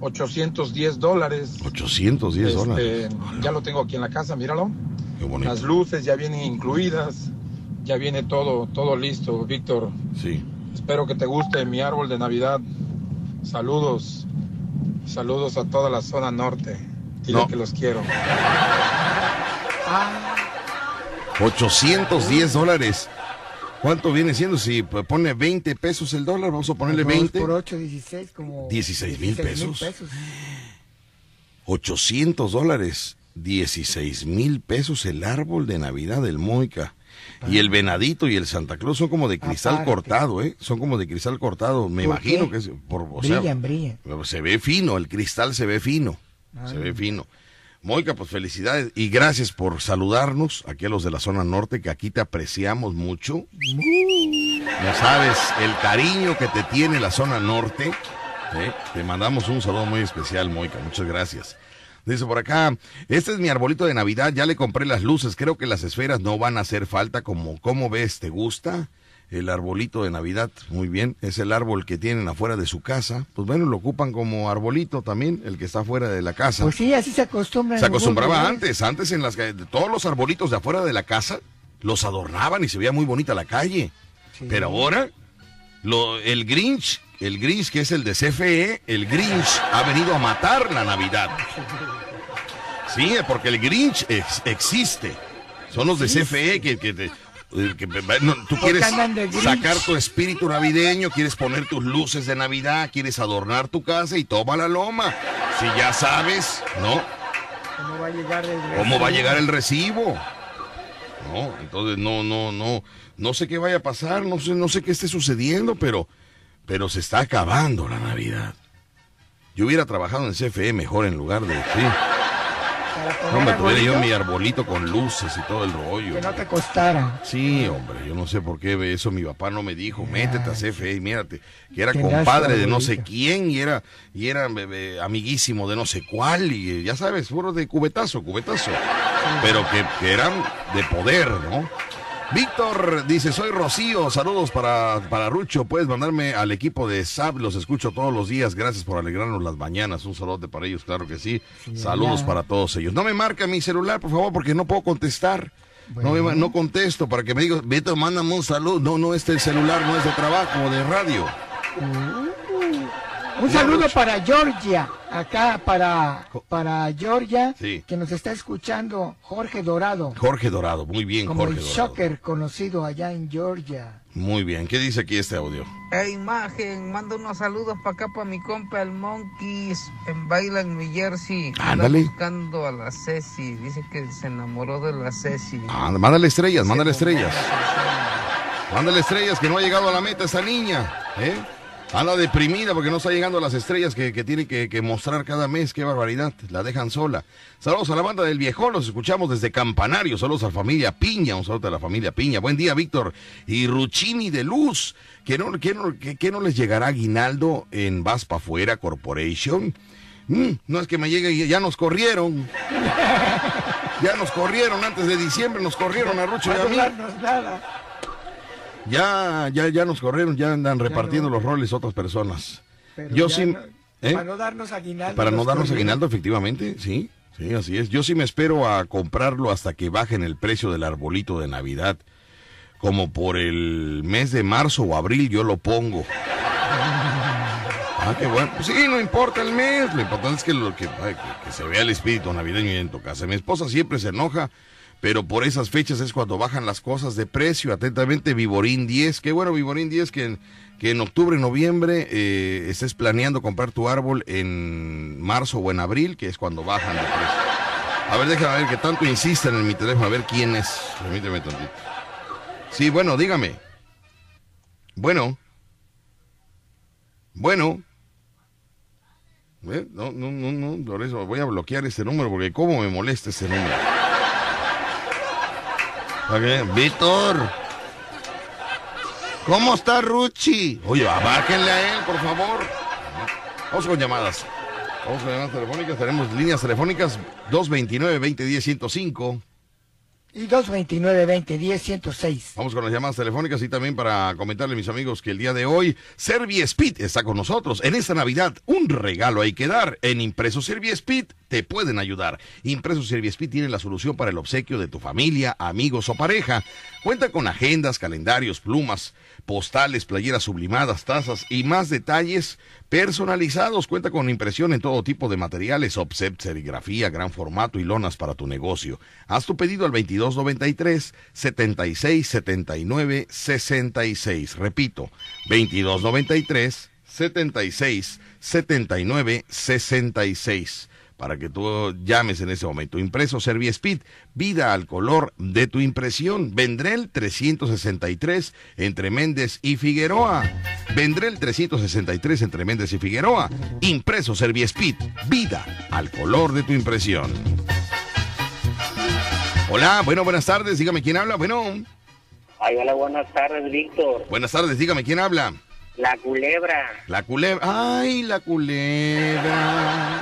810 dólares. 810 Este, dólares. ya lo tengo aquí en la casa, míralo. Qué bonito. Las luces ya vienen incluidas, ya viene todo, todo listo, Víctor. Sí. Espero que te guste mi árbol de Navidad. Saludos, saludos a toda la zona norte. Dile No. que los quiero. 810 dólares. ¿Cuánto viene siendo? Si pone 20 pesos el dólar, vamos a ponerle Dos 20. por 8, 16, como... 16 mil 16 pesos. 800 dólares. 16 mil pesos el árbol de Navidad del Moica. Y el venadito y el Santa Claus son como de cristal cortado, ¿eh? Son como de cristal cortado. Me ¿Por imagino qué? que es por, o sea, Brillan, brillan. se ve fino, el cristal se ve fino. Se ve fino. Moica, pues felicidades y gracias por saludarnos aquí a los de la zona norte, que aquí te apreciamos mucho. No sabes el cariño que te tiene la zona norte. ¿eh? Te mandamos un saludo muy especial, Moica. Muchas gracias. Dice por acá, este es mi arbolito de Navidad, ya le compré las luces, creo que las esferas no van a hacer falta, como, ¿cómo ves? ¿Te gusta? El arbolito de Navidad, muy bien, es el árbol que tienen afuera de su casa. Pues bueno, lo ocupan como arbolito también, el que está afuera de la casa. Pues sí, así se acostumbran. Se acostumbraba antes, antes en las todos los arbolitos de afuera de la casa los adornaban y se veía muy bonita la calle. Pero ahora lo, el Grinch, el Grinch que es el de CFE, el Grinch ha venido a matar la Navidad. Sí, porque el Grinch ex- existe. Son los de CFE que, que tú quieres sacar tu espíritu navideño, quieres poner tus luces de Navidad, quieres adornar tu casa y toma la loma. Si ya sabes, ¿no? ¿Cómo va a llegar el ¿Cómo va a llegar el recibo? No, entonces no, no, no, no sé qué vaya a pasar, no sé, no sé qué esté sucediendo, pero, pero se está acabando la Navidad. Yo hubiera trabajado en CFE mejor en lugar de, sí. No me tuviera yo mi arbolito con luces y todo el rollo. Que no te costara. Sí, hombre, yo no sé por qué eso mi papá no me dijo, métete a CFE y mírate, que era compadre de no sé quién y era, y era eh, eh, amiguísimo de no sé cuál y eh, ya sabes, fueron de cubetazo, cubetazo, pero que, que eran de poder, ¿no? Víctor dice, soy Rocío, saludos para, para Rucho, puedes mandarme al equipo de SAP, los escucho todos los días, gracias por alegrarnos las mañanas, un saludo para ellos, claro que sí, saludos para todos ellos. No me marca mi celular, por favor, porque no puedo contestar. No, me- no contesto para que me digas, Beto, mándame un saludo. No, no, este el celular no es de trabajo, de radio. Un saludo para Georgia, acá para, para Georgia, Sí. que nos está escuchando Jorge Dorado, Jorge Dorado, muy bien, como Jorge el Dorado. shocker conocido allá en Georgia. Muy bien. ¿Qué dice aquí este audio? Eh, imagen, manda unos saludos para acá para mi compa el Monkeys en Baila en New Jersey. Anda Ándale. buscando a la Ceci. Dice que se enamoró de la Ceci. Ah, mándale estrellas, mándale estrellas. Mándale estrellas que no ha llegado a la meta esa niña. ¿eh? Anda deprimida porque no está llegando a las estrellas que, que tiene que, mostrar cada mes. Qué barbaridad. La dejan sola. Saludos a la banda del viejón. Los escuchamos desde Campanario. Saludos a la familia Piña. Un saludo a la familia Piña. Buen día, Víctor. Y Ruchini de Luz. ¿Que no, no, no les llegará aguinaldo en Vaspa Fuera Corporation? Mm, no es que me llegue ya nos corrieron. Ya nos corrieron antes de diciembre, nos corrieron a Rucho y a mí. nada. Ya, ya, ya nos corrieron, ya andan repartiendo los roles otras personas. Yo sí, no- ¿eh? Para no darnos aguinaldo. Para no nos darnos corrieron. aguinaldo, efectivamente, sí, sí, así es. Yo sí me espero a comprarlo hasta que bajen el precio del arbolito de Navidad. Como por el mes de marzo o abril yo lo pongo. Ah, qué bueno. Pues sí, no importa el mes. Lo importante es que, lo, que, ay, que- que se vea el espíritu navideño en tu casa. Mi esposa siempre se enoja, pero por esas fechas es cuando bajan las cosas de precio. Atentamente, Viborín 10. Qué bueno, Viborín 10, que en, que en octubre, noviembre eh, estés planeando comprar tu árbol en marzo o en abril, que es cuando bajan de precio. A ver, déjame ver que tanto insisten en mi teléfono, a ver quién es. Permíteme tantito. Sí, bueno, dígame. Bueno. Bueno. ¿Eh? No, no, no, no, por eso voy a bloquear este número porque cómo me molesta este número. Víctor. ¿Cómo está Ruchi? Oye, abárquenle a él, por favor. Vamos con llamadas. Vamos con llamadas telefónicas. Tenemos líneas telefónicas 229-2010-105. Y 229-2010-106. Vamos con las llamadas telefónicas y también para comentarle a mis amigos que el día de hoy Speed está con nosotros. En esta Navidad un regalo hay que dar. En Impreso Speed te pueden ayudar. Impreso Speed tiene la solución para el obsequio de tu familia, amigos o pareja. Cuenta con agendas, calendarios, plumas, postales, playeras sublimadas, tazas y más detalles personalizados. Cuenta con impresión en todo tipo de materiales, offset, serigrafía, gran formato y lonas para tu negocio. Haz tu pedido al 2293 76 79 66. Repito, 2293 76 79 66 para que tú llames en ese momento. Impreso Serviespeed, vida al color de tu impresión. Vendrel 363 entre Méndez y Figueroa. Vendrel 363 entre Méndez y Figueroa. Impreso Serviespeed, vida al color de tu impresión. Hola, bueno, buenas tardes. Dígame quién habla. Bueno, Ay, hola, buenas tardes, Víctor. buenas tardes. Dígame quién habla. La culebra. La culebra. Ay, la culebra.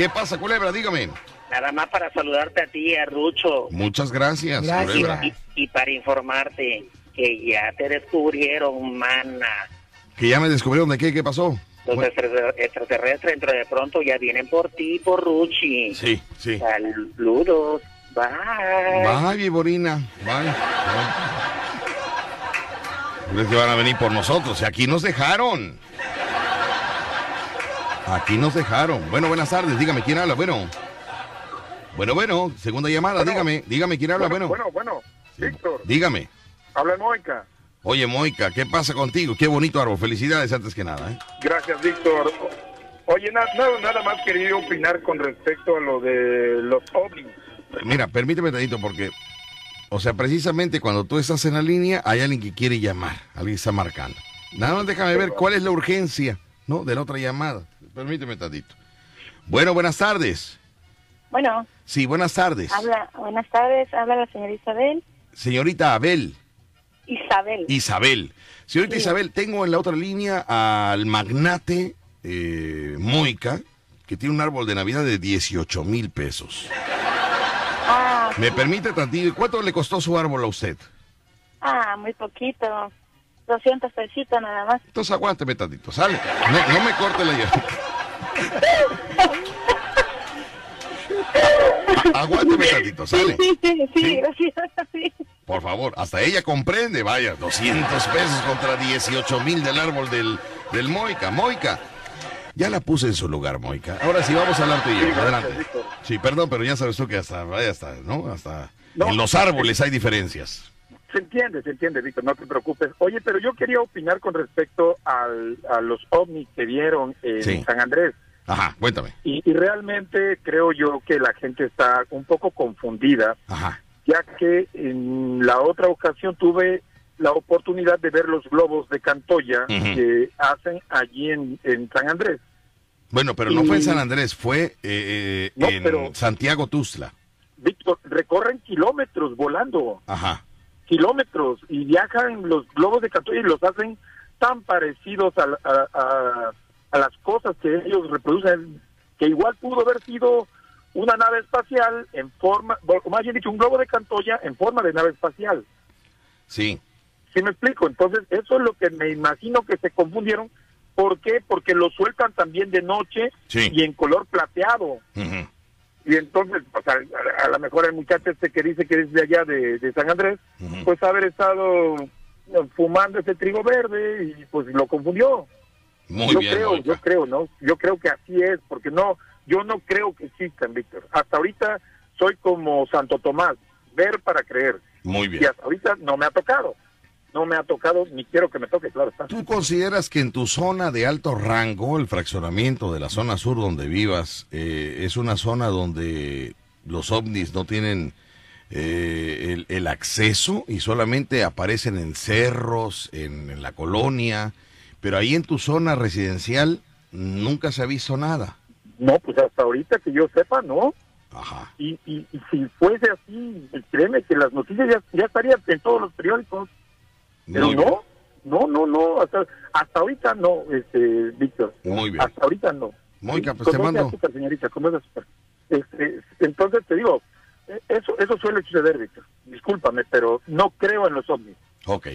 ¿Qué pasa, culebra? Dígame. Nada más para saludarte a ti y a Rucho. Muchas gracias, Gracias. culebra. Y, y para informarte que ya te descubrieron, mana. Que ya me descubrieron de qué, qué pasó. Los Bueno, extraterrestres dentro de pronto ya vienen por ti, por Ruchi. sí, sí. Saludos. Bye. Bye, Viborina. Bye. Bye. ¿Crees que van a venir por nosotros? Y aquí nos dejaron. Aquí nos dejaron. Bueno, buenas tardes. Dígame quién habla. Bueno. Bueno, bueno. Segunda llamada. dígame. Dígame quién habla. Bueno. Bueno, bueno, Sí. Víctor, Dígame. habla Moica. Oye, Moica, ¿qué pasa contigo? Qué bonito árbol. Felicidades antes que nada. ¿eh? Gracias, Víctor. Oye, na- nada, nada más quería opinar con respecto a lo de los ovnis. Mira, permíteme tantito porque, o sea, precisamente cuando tú estás en la línea, hay alguien que quiere llamar, alguien está marcando. Nada más déjame ver cuál es la urgencia, ¿no? De la otra llamada. Permíteme tantito. Bueno, buenas tardes. Bueno, Sí, buenas tardes. habla, buenas tardes, habla la señora Isabel. Señorita Abel, Isabel. Isabel. Señorita Sí. Isabel, tengo en la otra línea al magnate eh, Moica, que tiene un árbol de Navidad de 18 mil pesos. Ah, ¿Me permite tantito? ¿Cuánto le costó su árbol a usted? ah, muy poquito. 200 pesitos nada más. Entonces aguánteme tantito, sale. No, no me corte la llamada. A- Aguánteme tantito, sale. Sí, sí, sí, gracias. Sí. Por favor, hasta ella comprende, vaya, 200 pesos contra 18 mil del árbol del, del Moica. Moica, ya la puse en su lugar, Moica. Ahora sí, vamos a hablar tú y yo, adelante. Sí, perdón, pero ya sabes tú que hasta, vaya, hasta, ¿no? Hasta en los árboles hay diferencias. Se entiende, se entiende, Víctor, no te preocupes. Oye, pero yo quería opinar con respecto al, a los ovnis que vieron en Sí. San Andrés. Ajá, cuéntame. Y, y realmente creo yo que la gente está un poco confundida, Ajá. ya que en la otra ocasión tuve la oportunidad de ver los globos de Cantoya que hacen allí en, en San Andrés. Bueno, pero no fue en San Andrés, fue eh, eh, No, en pero- Santiago Tuzla. Víctor, recorren kilómetros volando, Ajá. Kilómetros, y viajan los globos de Cantoya y los hacen tan parecidos a, a- a- a las cosas que ellos reproducen, que igual pudo haber sido una nave espacial en forma, o más bien dicho, un globo de Cantoya en forma de nave espacial. Sí. ¿Sí me explico? Entonces, eso es lo que me imagino que se confundieron. ¿Por qué? Porque lo sueltan también de noche Sí. y en color plateado. Ujú. Y entonces, a, a lo mejor el muchacho este que dice que es de allá de, de San Andrés, pues haber estado eh, fumando ese trigo verde y pues lo confundió. Muy yo bien, creo, yo creo, ¿no? Yo creo que así es, porque no, yo no creo que existan, Víctor. Hasta ahorita soy como Santo Tomás, ver para creer. Muy bien. Y hasta ahorita no me ha tocado. No me ha tocado, ni quiero que me toque, claro está. ¿Tú consideras que en tu zona de alto rango, el fraccionamiento de la zona sur donde vivas, eh, es una zona donde los ovnis no tienen eh, el, el acceso y solamente aparecen en cerros, en, en la colonia, pero ahí en tu zona residencial nunca se ha visto nada? No, pues hasta ahorita que yo sepa, no. Ajá. Y, y, y si fuese así, créeme que las noticias ya, ya estarían en todos los periódicos. Pero no, no, no, no, hasta, hasta ahorita no, este, Víctor. Muy bien. Hasta ahorita no. Mónica, pues te mando... azúcar, señorita, azúcar. Este, entonces te digo, eh, eso, eso suele suceder, Víctor. Discúlpame, pero no creo en los ovnis. Ok.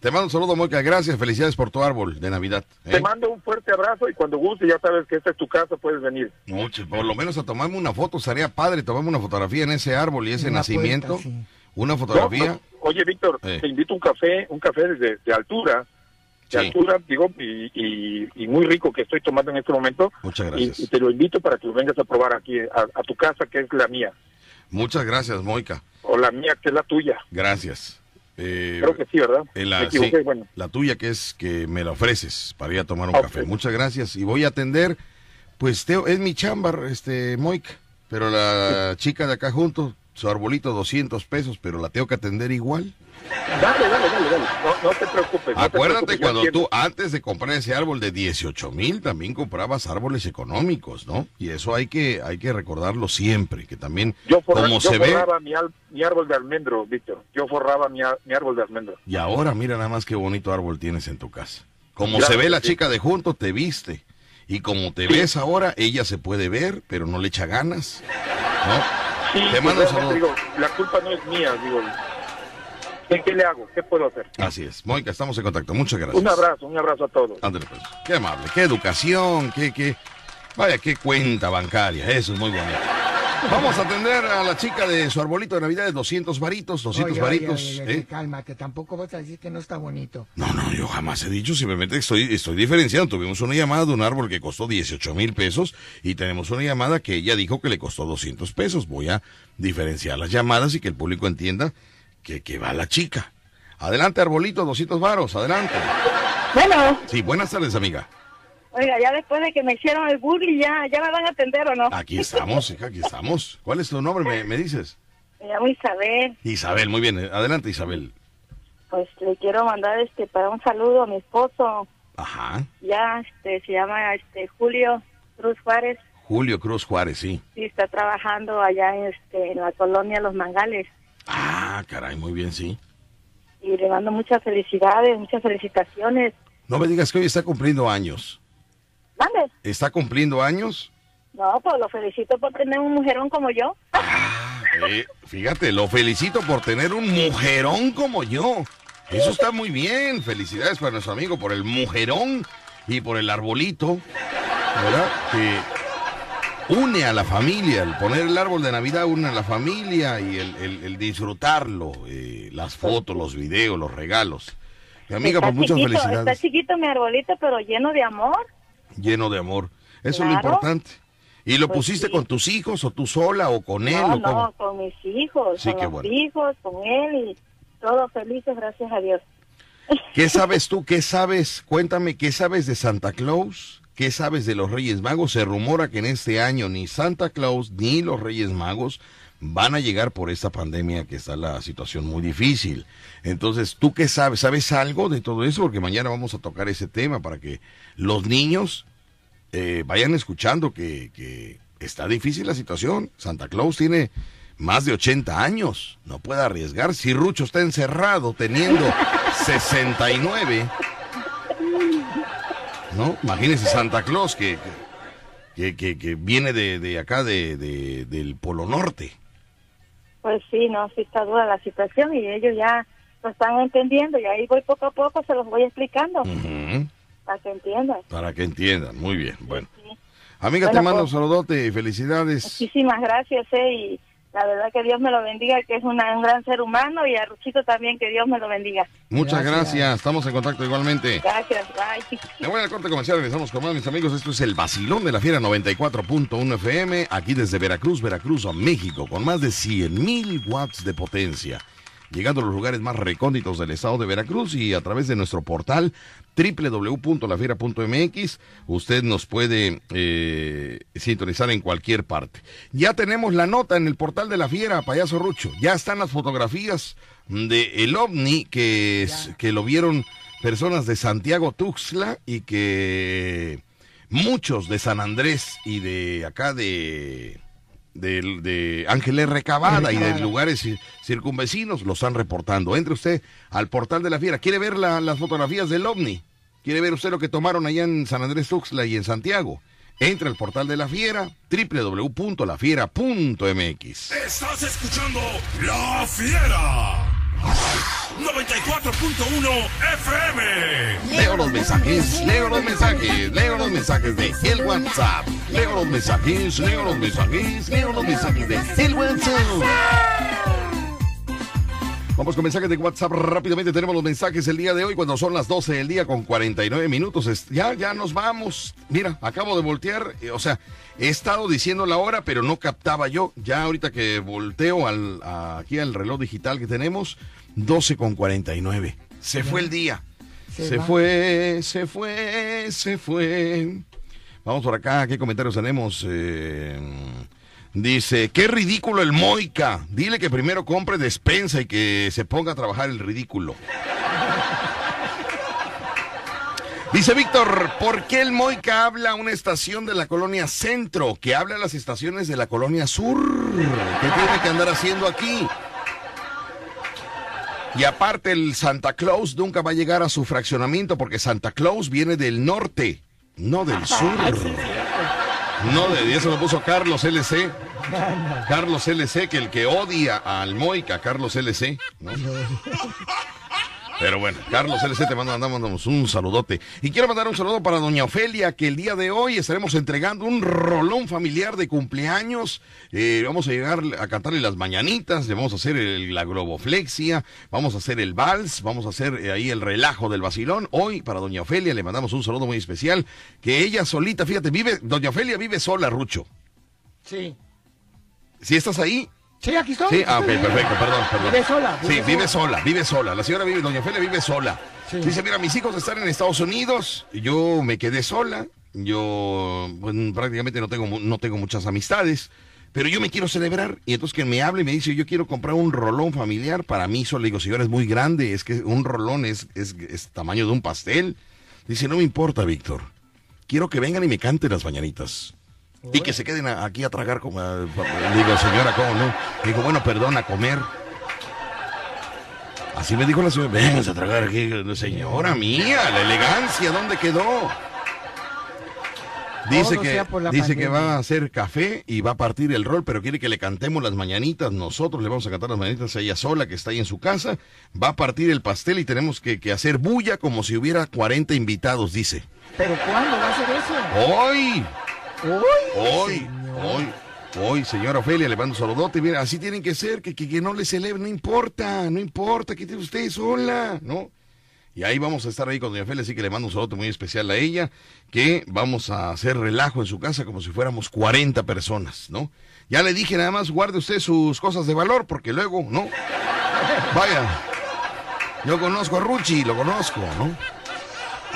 Te mando un saludo, Mónica. Gracias. Felicidades por tu árbol de Navidad. ¿eh? Te mando un fuerte abrazo y cuando guste, ya sabes que esta es tu casa, puedes venir. Mucho, por lo menos a tomarme una foto, estaría padre tomarme una fotografía en ese árbol y ese Una nacimiento. puerta, sí. Una fotografía. No, no, Oye, Víctor, Eh. te invito a un café, un café de, de altura, de Sí. altura, digo, y, y- y muy rico que estoy tomando en este momento. Muchas gracias. y te lo invito para que lo vengas a probar aquí, a, a tu casa, que es la mía, Muchas gracias, Moica. o la mía, que es la tuya. Gracias. Eh, Creo que sí, ¿verdad? en la, Me equivoqué, sí, bueno. la tuya que es que me la ofreces para ir a tomar un Ok. café. Muchas gracias. Y voy a atender, pues Teo, es mi chamba, este, Moica. Pero la chica de acá junto, su arbolito 200 pesos, pero la tengo que atender igual. Dale, dale, dale, dale. No, no te preocupes. no te Acuérdate preocupes, cuando tú, antes de comprar ese árbol de 18 mil, también comprabas árboles económicos, ¿no? Y eso hay que, hay que recordarlo siempre, que también, Yo, forra- como yo se ve, forraba mi, al- mi árbol de almendro, Víctor. Yo forraba mi, mi árbol de almendro. y ahora mira nada más qué bonito árbol tienes en tu casa. Como se ve la sí. chica de junto, te viste. Y como te ves ahora, ella se puede ver, pero no le echa ganas, ¿no? Sí, Te mando un digo, la culpa no es mía, digo. ¿Qué, qué le hago? ¿Qué puedo hacer? Así es. Moica, estamos en contacto. Muchas gracias. Un abrazo, un abrazo a todos. Ándale, pues. Qué amable, qué educación, qué, qué. Vaya, qué cuenta bancaria. Eso es muy bonito. Vamos a atender a la chica de su arbolito de Navidad de 200 varitos, 200 Oye, oye, varitos. oye, oye, ¿eh? Cálmate, tampoco vas a decir que no está bonito. No, no, yo jamás he dicho, simplemente estoy, estoy diferenciando. Tuvimos una llamada de un árbol que costó 18 mil pesos y tenemos una llamada que ella dijo que le costó 200 pesos. Voy a diferenciar las llamadas y que el público entienda que, que va la chica. Adelante, arbolito, 200 varos, adelante. Bueno, Sí, buenas tardes, amiga. Oiga, ya después de que me hicieron el bullying, ya, ya me van a atender o no. Aquí estamos, hija, aquí estamos. ¿Cuál es tu nombre? ¿Me, me dices? Me llamo Isabel, Isabel, muy bien. Adelante, Isabel. pues le quiero mandar este para un saludo a mi esposo. Ajá. Ya, este, se llama este Julio Cruz Juárez Julio Cruz Juárez, sí. y está trabajando allá en, este, en la colonia Los Mangales. Ah, caray, muy bien, sí. Y le mando muchas felicidades, muchas felicitaciones. No me digas que hoy está cumpliendo años. ¿Está cumpliendo años? No, pues lo felicito por tener un mujerón como yo. Eh, fíjate, lo felicito por tener un mujerón como yo. Eso está muy bien. Felicidades para nuestro amigo por el mujerón y por el arbolito, ¿verdad? Que une a la familia. El poner el árbol de Navidad une a la familia y el, el- el disfrutarlo. eh, las fotos, los videos, los regalos. Mi amiga, está pues muchas chiquito, Está felicidades. chiquito mi arbolito, pero lleno de amor. Lleno de amor. Eso es lo importante. ¿Y lo Pues pusiste sí. con tus hijos o tú sola o con él No, o no, con mis hijos, Sí, con bueno. hijos, con él y todos felices, gracias a Dios. ¿Qué <laughs> sabes tú? ¿Qué sabes? Cuéntame, ¿qué sabes de Santa Claus? ¿Qué sabes de los Reyes Magos? Se rumora que en este año ni Santa Claus ni los Reyes Magos van a llegar por esta pandemia que está la situación muy difícil. Entonces, ¿tú qué sabes? ¿Sabes algo de todo eso? Porque mañana vamos a tocar ese tema para que los niños eh, vayan escuchando que, que está difícil la situación. Santa Claus tiene más de 80 años, no puede arriesgar. Si Rucho está encerrado teniendo 69, ¿no? Imagínese Santa Claus que, que, que, viene de, de acá, de, de- del Polo Norte. Pues sí, no, sí está dura la situación y ellos ya lo están entendiendo y ahí voy poco a poco, se los voy explicando Ujú, para que entiendan. Para que entiendan, muy bien. Bueno, amiga, te Bueno, mando un pues- saludote y felicidades. Muchísimas gracias, eh, y la verdad que Dios me lo bendiga, que es una- un gran ser humano y a Ruchito también que Dios me lo bendiga. Muchas gracias. estamos en contacto igualmente. Gracias, bye. Me voy al corte comercial, regresamos con más, mis amigos. Esto es el vacilón de la fiera 94.1 FM, aquí desde Veracruz, Veracruz, a México, con más de 100 mil watts de potencia. Llegando a los lugares más recónditos del estado de Veracruz y a través de nuestro portal www.lafiera.mx, usted nos puede eh, sintonizar en cualquier parte. Ya tenemos la nota en el portal de la fiera, payaso Rucho. Ya están las fotografías de el ovni que, es- que lo vieron personas de Santiago Tuxtla y que muchos de San Andrés y de acá de de, de Ángeles Recabada y de lugares ci- circunvecinos lo están reportando. Entre usted al portal de la fiera. ¿Quiere ver la- las fotografías del ovni? ¿Quiere ver usted lo que tomaron allá en San Andrés Tuxtla y en Santiago? Entre al portal de la fiera, www.lafiera.mx. Estás escuchando La Fiera. 94.1 FM. Mensajes, leo los mensajes, leo los mensajes de el WhatsApp. Leo los mensajes, leo los mensajes, leo los mensajes de el WhatsApp. Vamos con mensajes de WhatsApp rápidamente. Tenemos los mensajes el día de hoy cuando son las 12 del día con 49 minutos. Ya, ya nos vamos. Mira, acabo de voltear. eh, O sea, he estado diciendo la hora, pero no captaba yo. Ya ahorita que volteo aquí al reloj digital que tenemos, 12 con 49. Se fue el día. Se fue, se fue, se fue. Vamos por acá, ¿qué comentarios tenemos? Eh, dice, qué ridículo el Moica. Dile que primero compre despensa y que se ponga a trabajar el ridículo. <laughs> Dice Víctor, ¿por qué el Moica habla a una estación de la colonia Centro, que habla a las estaciones de la colonia Sur? ¿Qué tiene que andar haciendo aquí? Y aparte el Santa Claus nunca va a llegar a su fraccionamiento porque Santa Claus viene del norte, no del sur. No, de y eso lo puso Carlos LC. Carlos LC, que el que odia al Moica, Carlos LC. ¿no? <laughs> Pero bueno, Carlos LC te manda- mandamos un saludote. Y quiero mandar un saludo para doña Ofelia, que el día de hoy estaremos entregando un rolón familiar de cumpleaños. Eh, vamos a llegar a cantarle las mañanitas, le vamos a hacer el- la globoflexia, vamos a hacer el vals, vamos a hacer eh, ahí el relajo del vacilón. Hoy para doña Ofelia le mandamos un saludo muy especial, que ella solita, fíjate, vive, doña Ofelia vive sola, Rucho. Sí. ¿Si estás ahí? Sí, aquí estoy. Sí, ah, ok, perfecto, perdón, perdón. Vive sola, Sí, vive vive sola. sola, vive sola. La señora vive, doña Ofelia vive sola. Sí. Dice, mira, mis hijos están en Estados Unidos, yo me quedé sola, yo bueno, prácticamente no tengo, no tengo muchas amistades, pero yo me quiero celebrar. Y entonces que me hable y me dice, yo quiero comprar un rolón familiar para mí solo. Le digo, señora, es muy grande, es que un rolón es, es, es tamaño de un pastel. Dice, no me importa, Víctor. Quiero que vengan y me canten las mañanitas. Y que se queden aquí a tragar como... digo, señora, ¿cómo no? Digo, bueno, perdón, a comer. Así me dijo la señora, vengan a tragar aquí. Señora mía, la elegancia, ¿dónde quedó? Dice que, dice que va a hacer café y va a partir el rol, pero quiere que le cantemos las mañanitas. Nosotros le vamos a cantar las mañanitas a ella sola, que está ahí en su casa. Va a partir el pastel y tenemos que, que hacer bulla como si hubiera 40 invitados, dice. ¿Pero cuándo va a ser eso? ¡Hoy! Hoy. Hoy, hoy, señora Ofelia, le mando un saludote. Mira, así tienen que ser, que, que, que no le celebre, no importa, no importa, que usted sola, ¿no? Y ahí vamos a estar ahí con doña Ofelia, así que le mando un saludo muy especial a ella, que vamos a hacer relajo en su casa como si fuéramos 40 personas, ¿no? Ya le dije nada más, guarde usted sus cosas de valor, porque luego, ¿no? Vaya, Yo conozco a Ruchi, lo conozco, ¿no?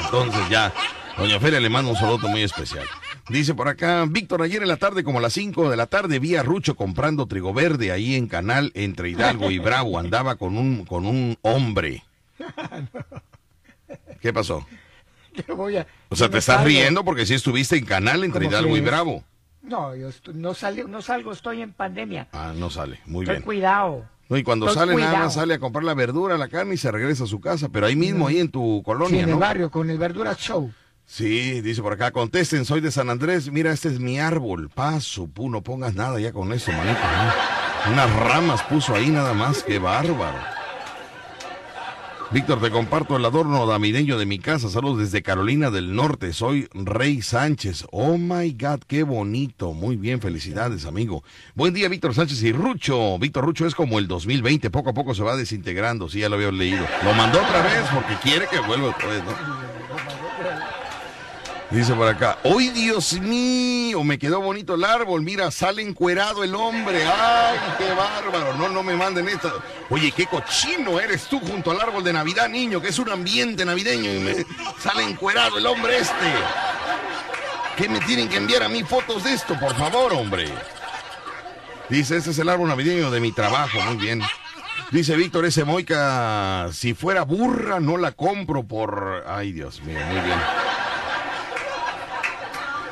Entonces ya, doña Feria le manda un saludo muy especial. Dice por acá, Víctor, ayer en la tarde, como a las 5 de la tarde, vi a Rucho comprando trigo verde ahí en Canal entre Hidalgo y Bravo. Andaba con un, con un hombre. <laughs> ¿Qué pasó? Que voy a- O sea, te estás salgo. riendo porque sí estuviste en Canal entre ¿Cómo Hidalgo y? Bravo. No, yo no, salgo, no salgo, estoy en pandemia. Ah, no sale. Muy Estoy bien. cuidado. No, y cuando Estoy sale nada más sale a comprar la verdura, la carne y se regresa a su casa, pero ahí mismo, ahí en tu Sí, colonia, en el barrio, con el Verduras Show. Sí, dice por acá, contesten, soy de San Andrés, mira, este es mi árbol, paso, pu, no pongas nada ya con eso, manito. Unas ramas puso ahí nada más, qué bárbaro. Víctor, te comparto el adorno navideño de mi casa, saludos desde Carolina del Norte, soy Rey Sánchez. Oh my God, qué bonito, muy bien, felicidades amigo. Buen día Víctor Sánchez y Rucho. Víctor Rucho es como el 2020, poco a poco se va desintegrando, sí, ya lo había leído. Lo mandó otra vez porque quiere que vuelva otra vez, ¿no? Dice por acá, ¡Ay, Dios mío! Me quedó bonito el árbol. Mira, sale encuerado el hombre. ¡Ay, qué bárbaro! No, no me manden esto. Oye, qué cochino eres tú junto al árbol de Navidad, niño, que es un ambiente navideño y me sale encuerado el hombre este. ¿Qué me tienen que enviar a mí fotos de esto, por favor, hombre? Dice, este es el árbol navideño de mi trabajo. Muy bien. Dice Víctor, ese Moica, si fuera burra, no la compro por... Ay, Dios mío, muy bien.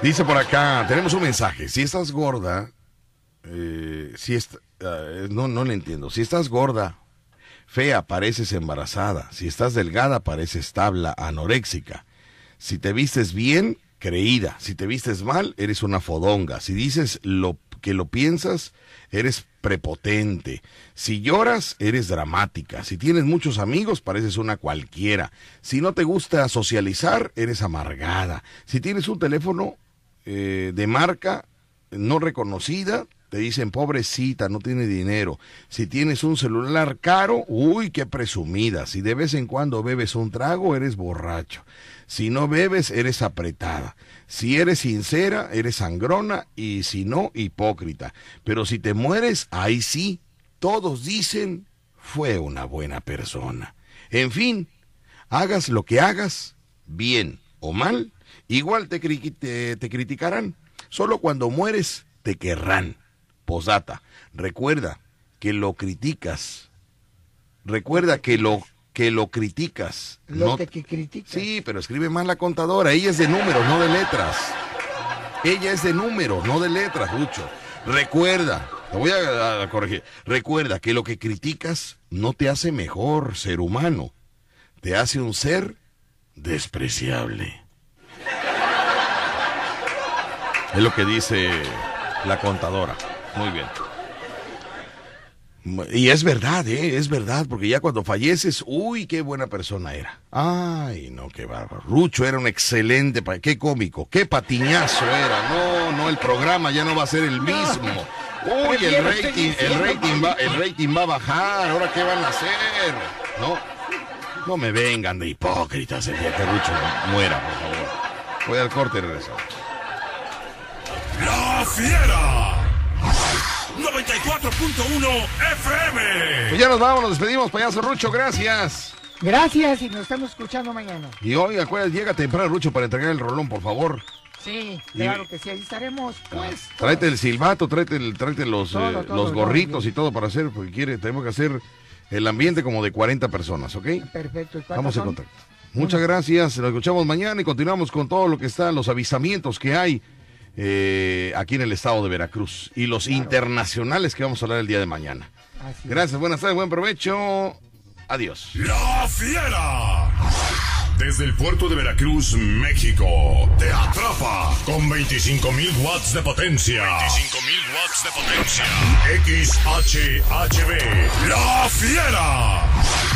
Dice por acá, tenemos un mensaje. Si estás gorda, eh, si est- eh, no, no le entiendo. Si estás gorda, fea, pareces embarazada. Si estás delgada, pareces tabla, anoréxica. Si te vistes bien, creída. Si te vistes mal, eres una fodonga. Si dices lo que lo piensas, eres prepotente. Si lloras, eres dramática. Si tienes muchos amigos, pareces una cualquiera. Si no te gusta socializar, eres amargada. Si tienes un teléfono eh, de marca no reconocida, te dicen pobrecita, no tiene dinero. Si tienes un celular caro, uy, qué presumida. Si de vez en cuando bebes un trago, eres borracho. Si no bebes, eres apretada. Si eres sincera, eres sangrona y si no, hipócrita. Pero si te mueres, ahí sí, todos dicen, fue una buena persona. En fin, hagas lo que hagas, bien o mal, igual te, cri- te, te criticarán. Solo cuando mueres te querrán. Posdata, recuerda que lo criticas. Recuerda que lo que lo criticas. Lo no- que, que critica. Sí, pero escribe mal la contadora. Ella es de números, no de letras. Ella es de números, no de letras, Lucho. Recuerda, te voy a, a corregir. Recuerda que lo que criticas no te hace mejor ser humano. Te hace un ser despreciable. Es lo que dice la contadora. Muy bien. Y es verdad, ¿eh? Es verdad, porque ya cuando falleces, uy, qué buena persona era. Ay, no, qué bárbaro. Rucho era un excelente, pa- qué cómico, qué patiñazo era. No, no, el programa ya no va a ser el mismo. Uy, el rating, el rating va, el rating va a bajar. Ahora qué van a hacer, no, no me vengan de hipócritas el día que Rucho muera, por favor. Voy al corte y regreso. La Fiera. 94.1 FM. Pues ya nos vamos, nos despedimos, payaso Rucho, gracias. Gracias y nos estamos escuchando mañana. Y hoy, acuérdate, llega temprano, Rucho, para entregar el rolón, por favor. Sí, Y- claro que sí, ahí estaremos, pues. Tráete el silbato, tráete, el, tráete los, Todo, eh, todo, los todo gorritos y todo para hacer, porque quiere, tenemos que hacer el ambiente como de 40 personas, ¿ok? Perfecto. ¿y cuántos Vamos en contacto. Muchas gracias, nos escuchamos mañana y continuamos con todo lo que está, los avisamientos que hay eh, aquí en el estado de Veracruz y los internacionales que vamos a hablar el día de mañana. Así Gracias, buenas tardes, buen provecho. Adiós. La Fiera. Desde el puerto de Veracruz, México, te atrapa con 25.000 watts de potencia. 25.000 watts de potencia. XHHB. La Fiera.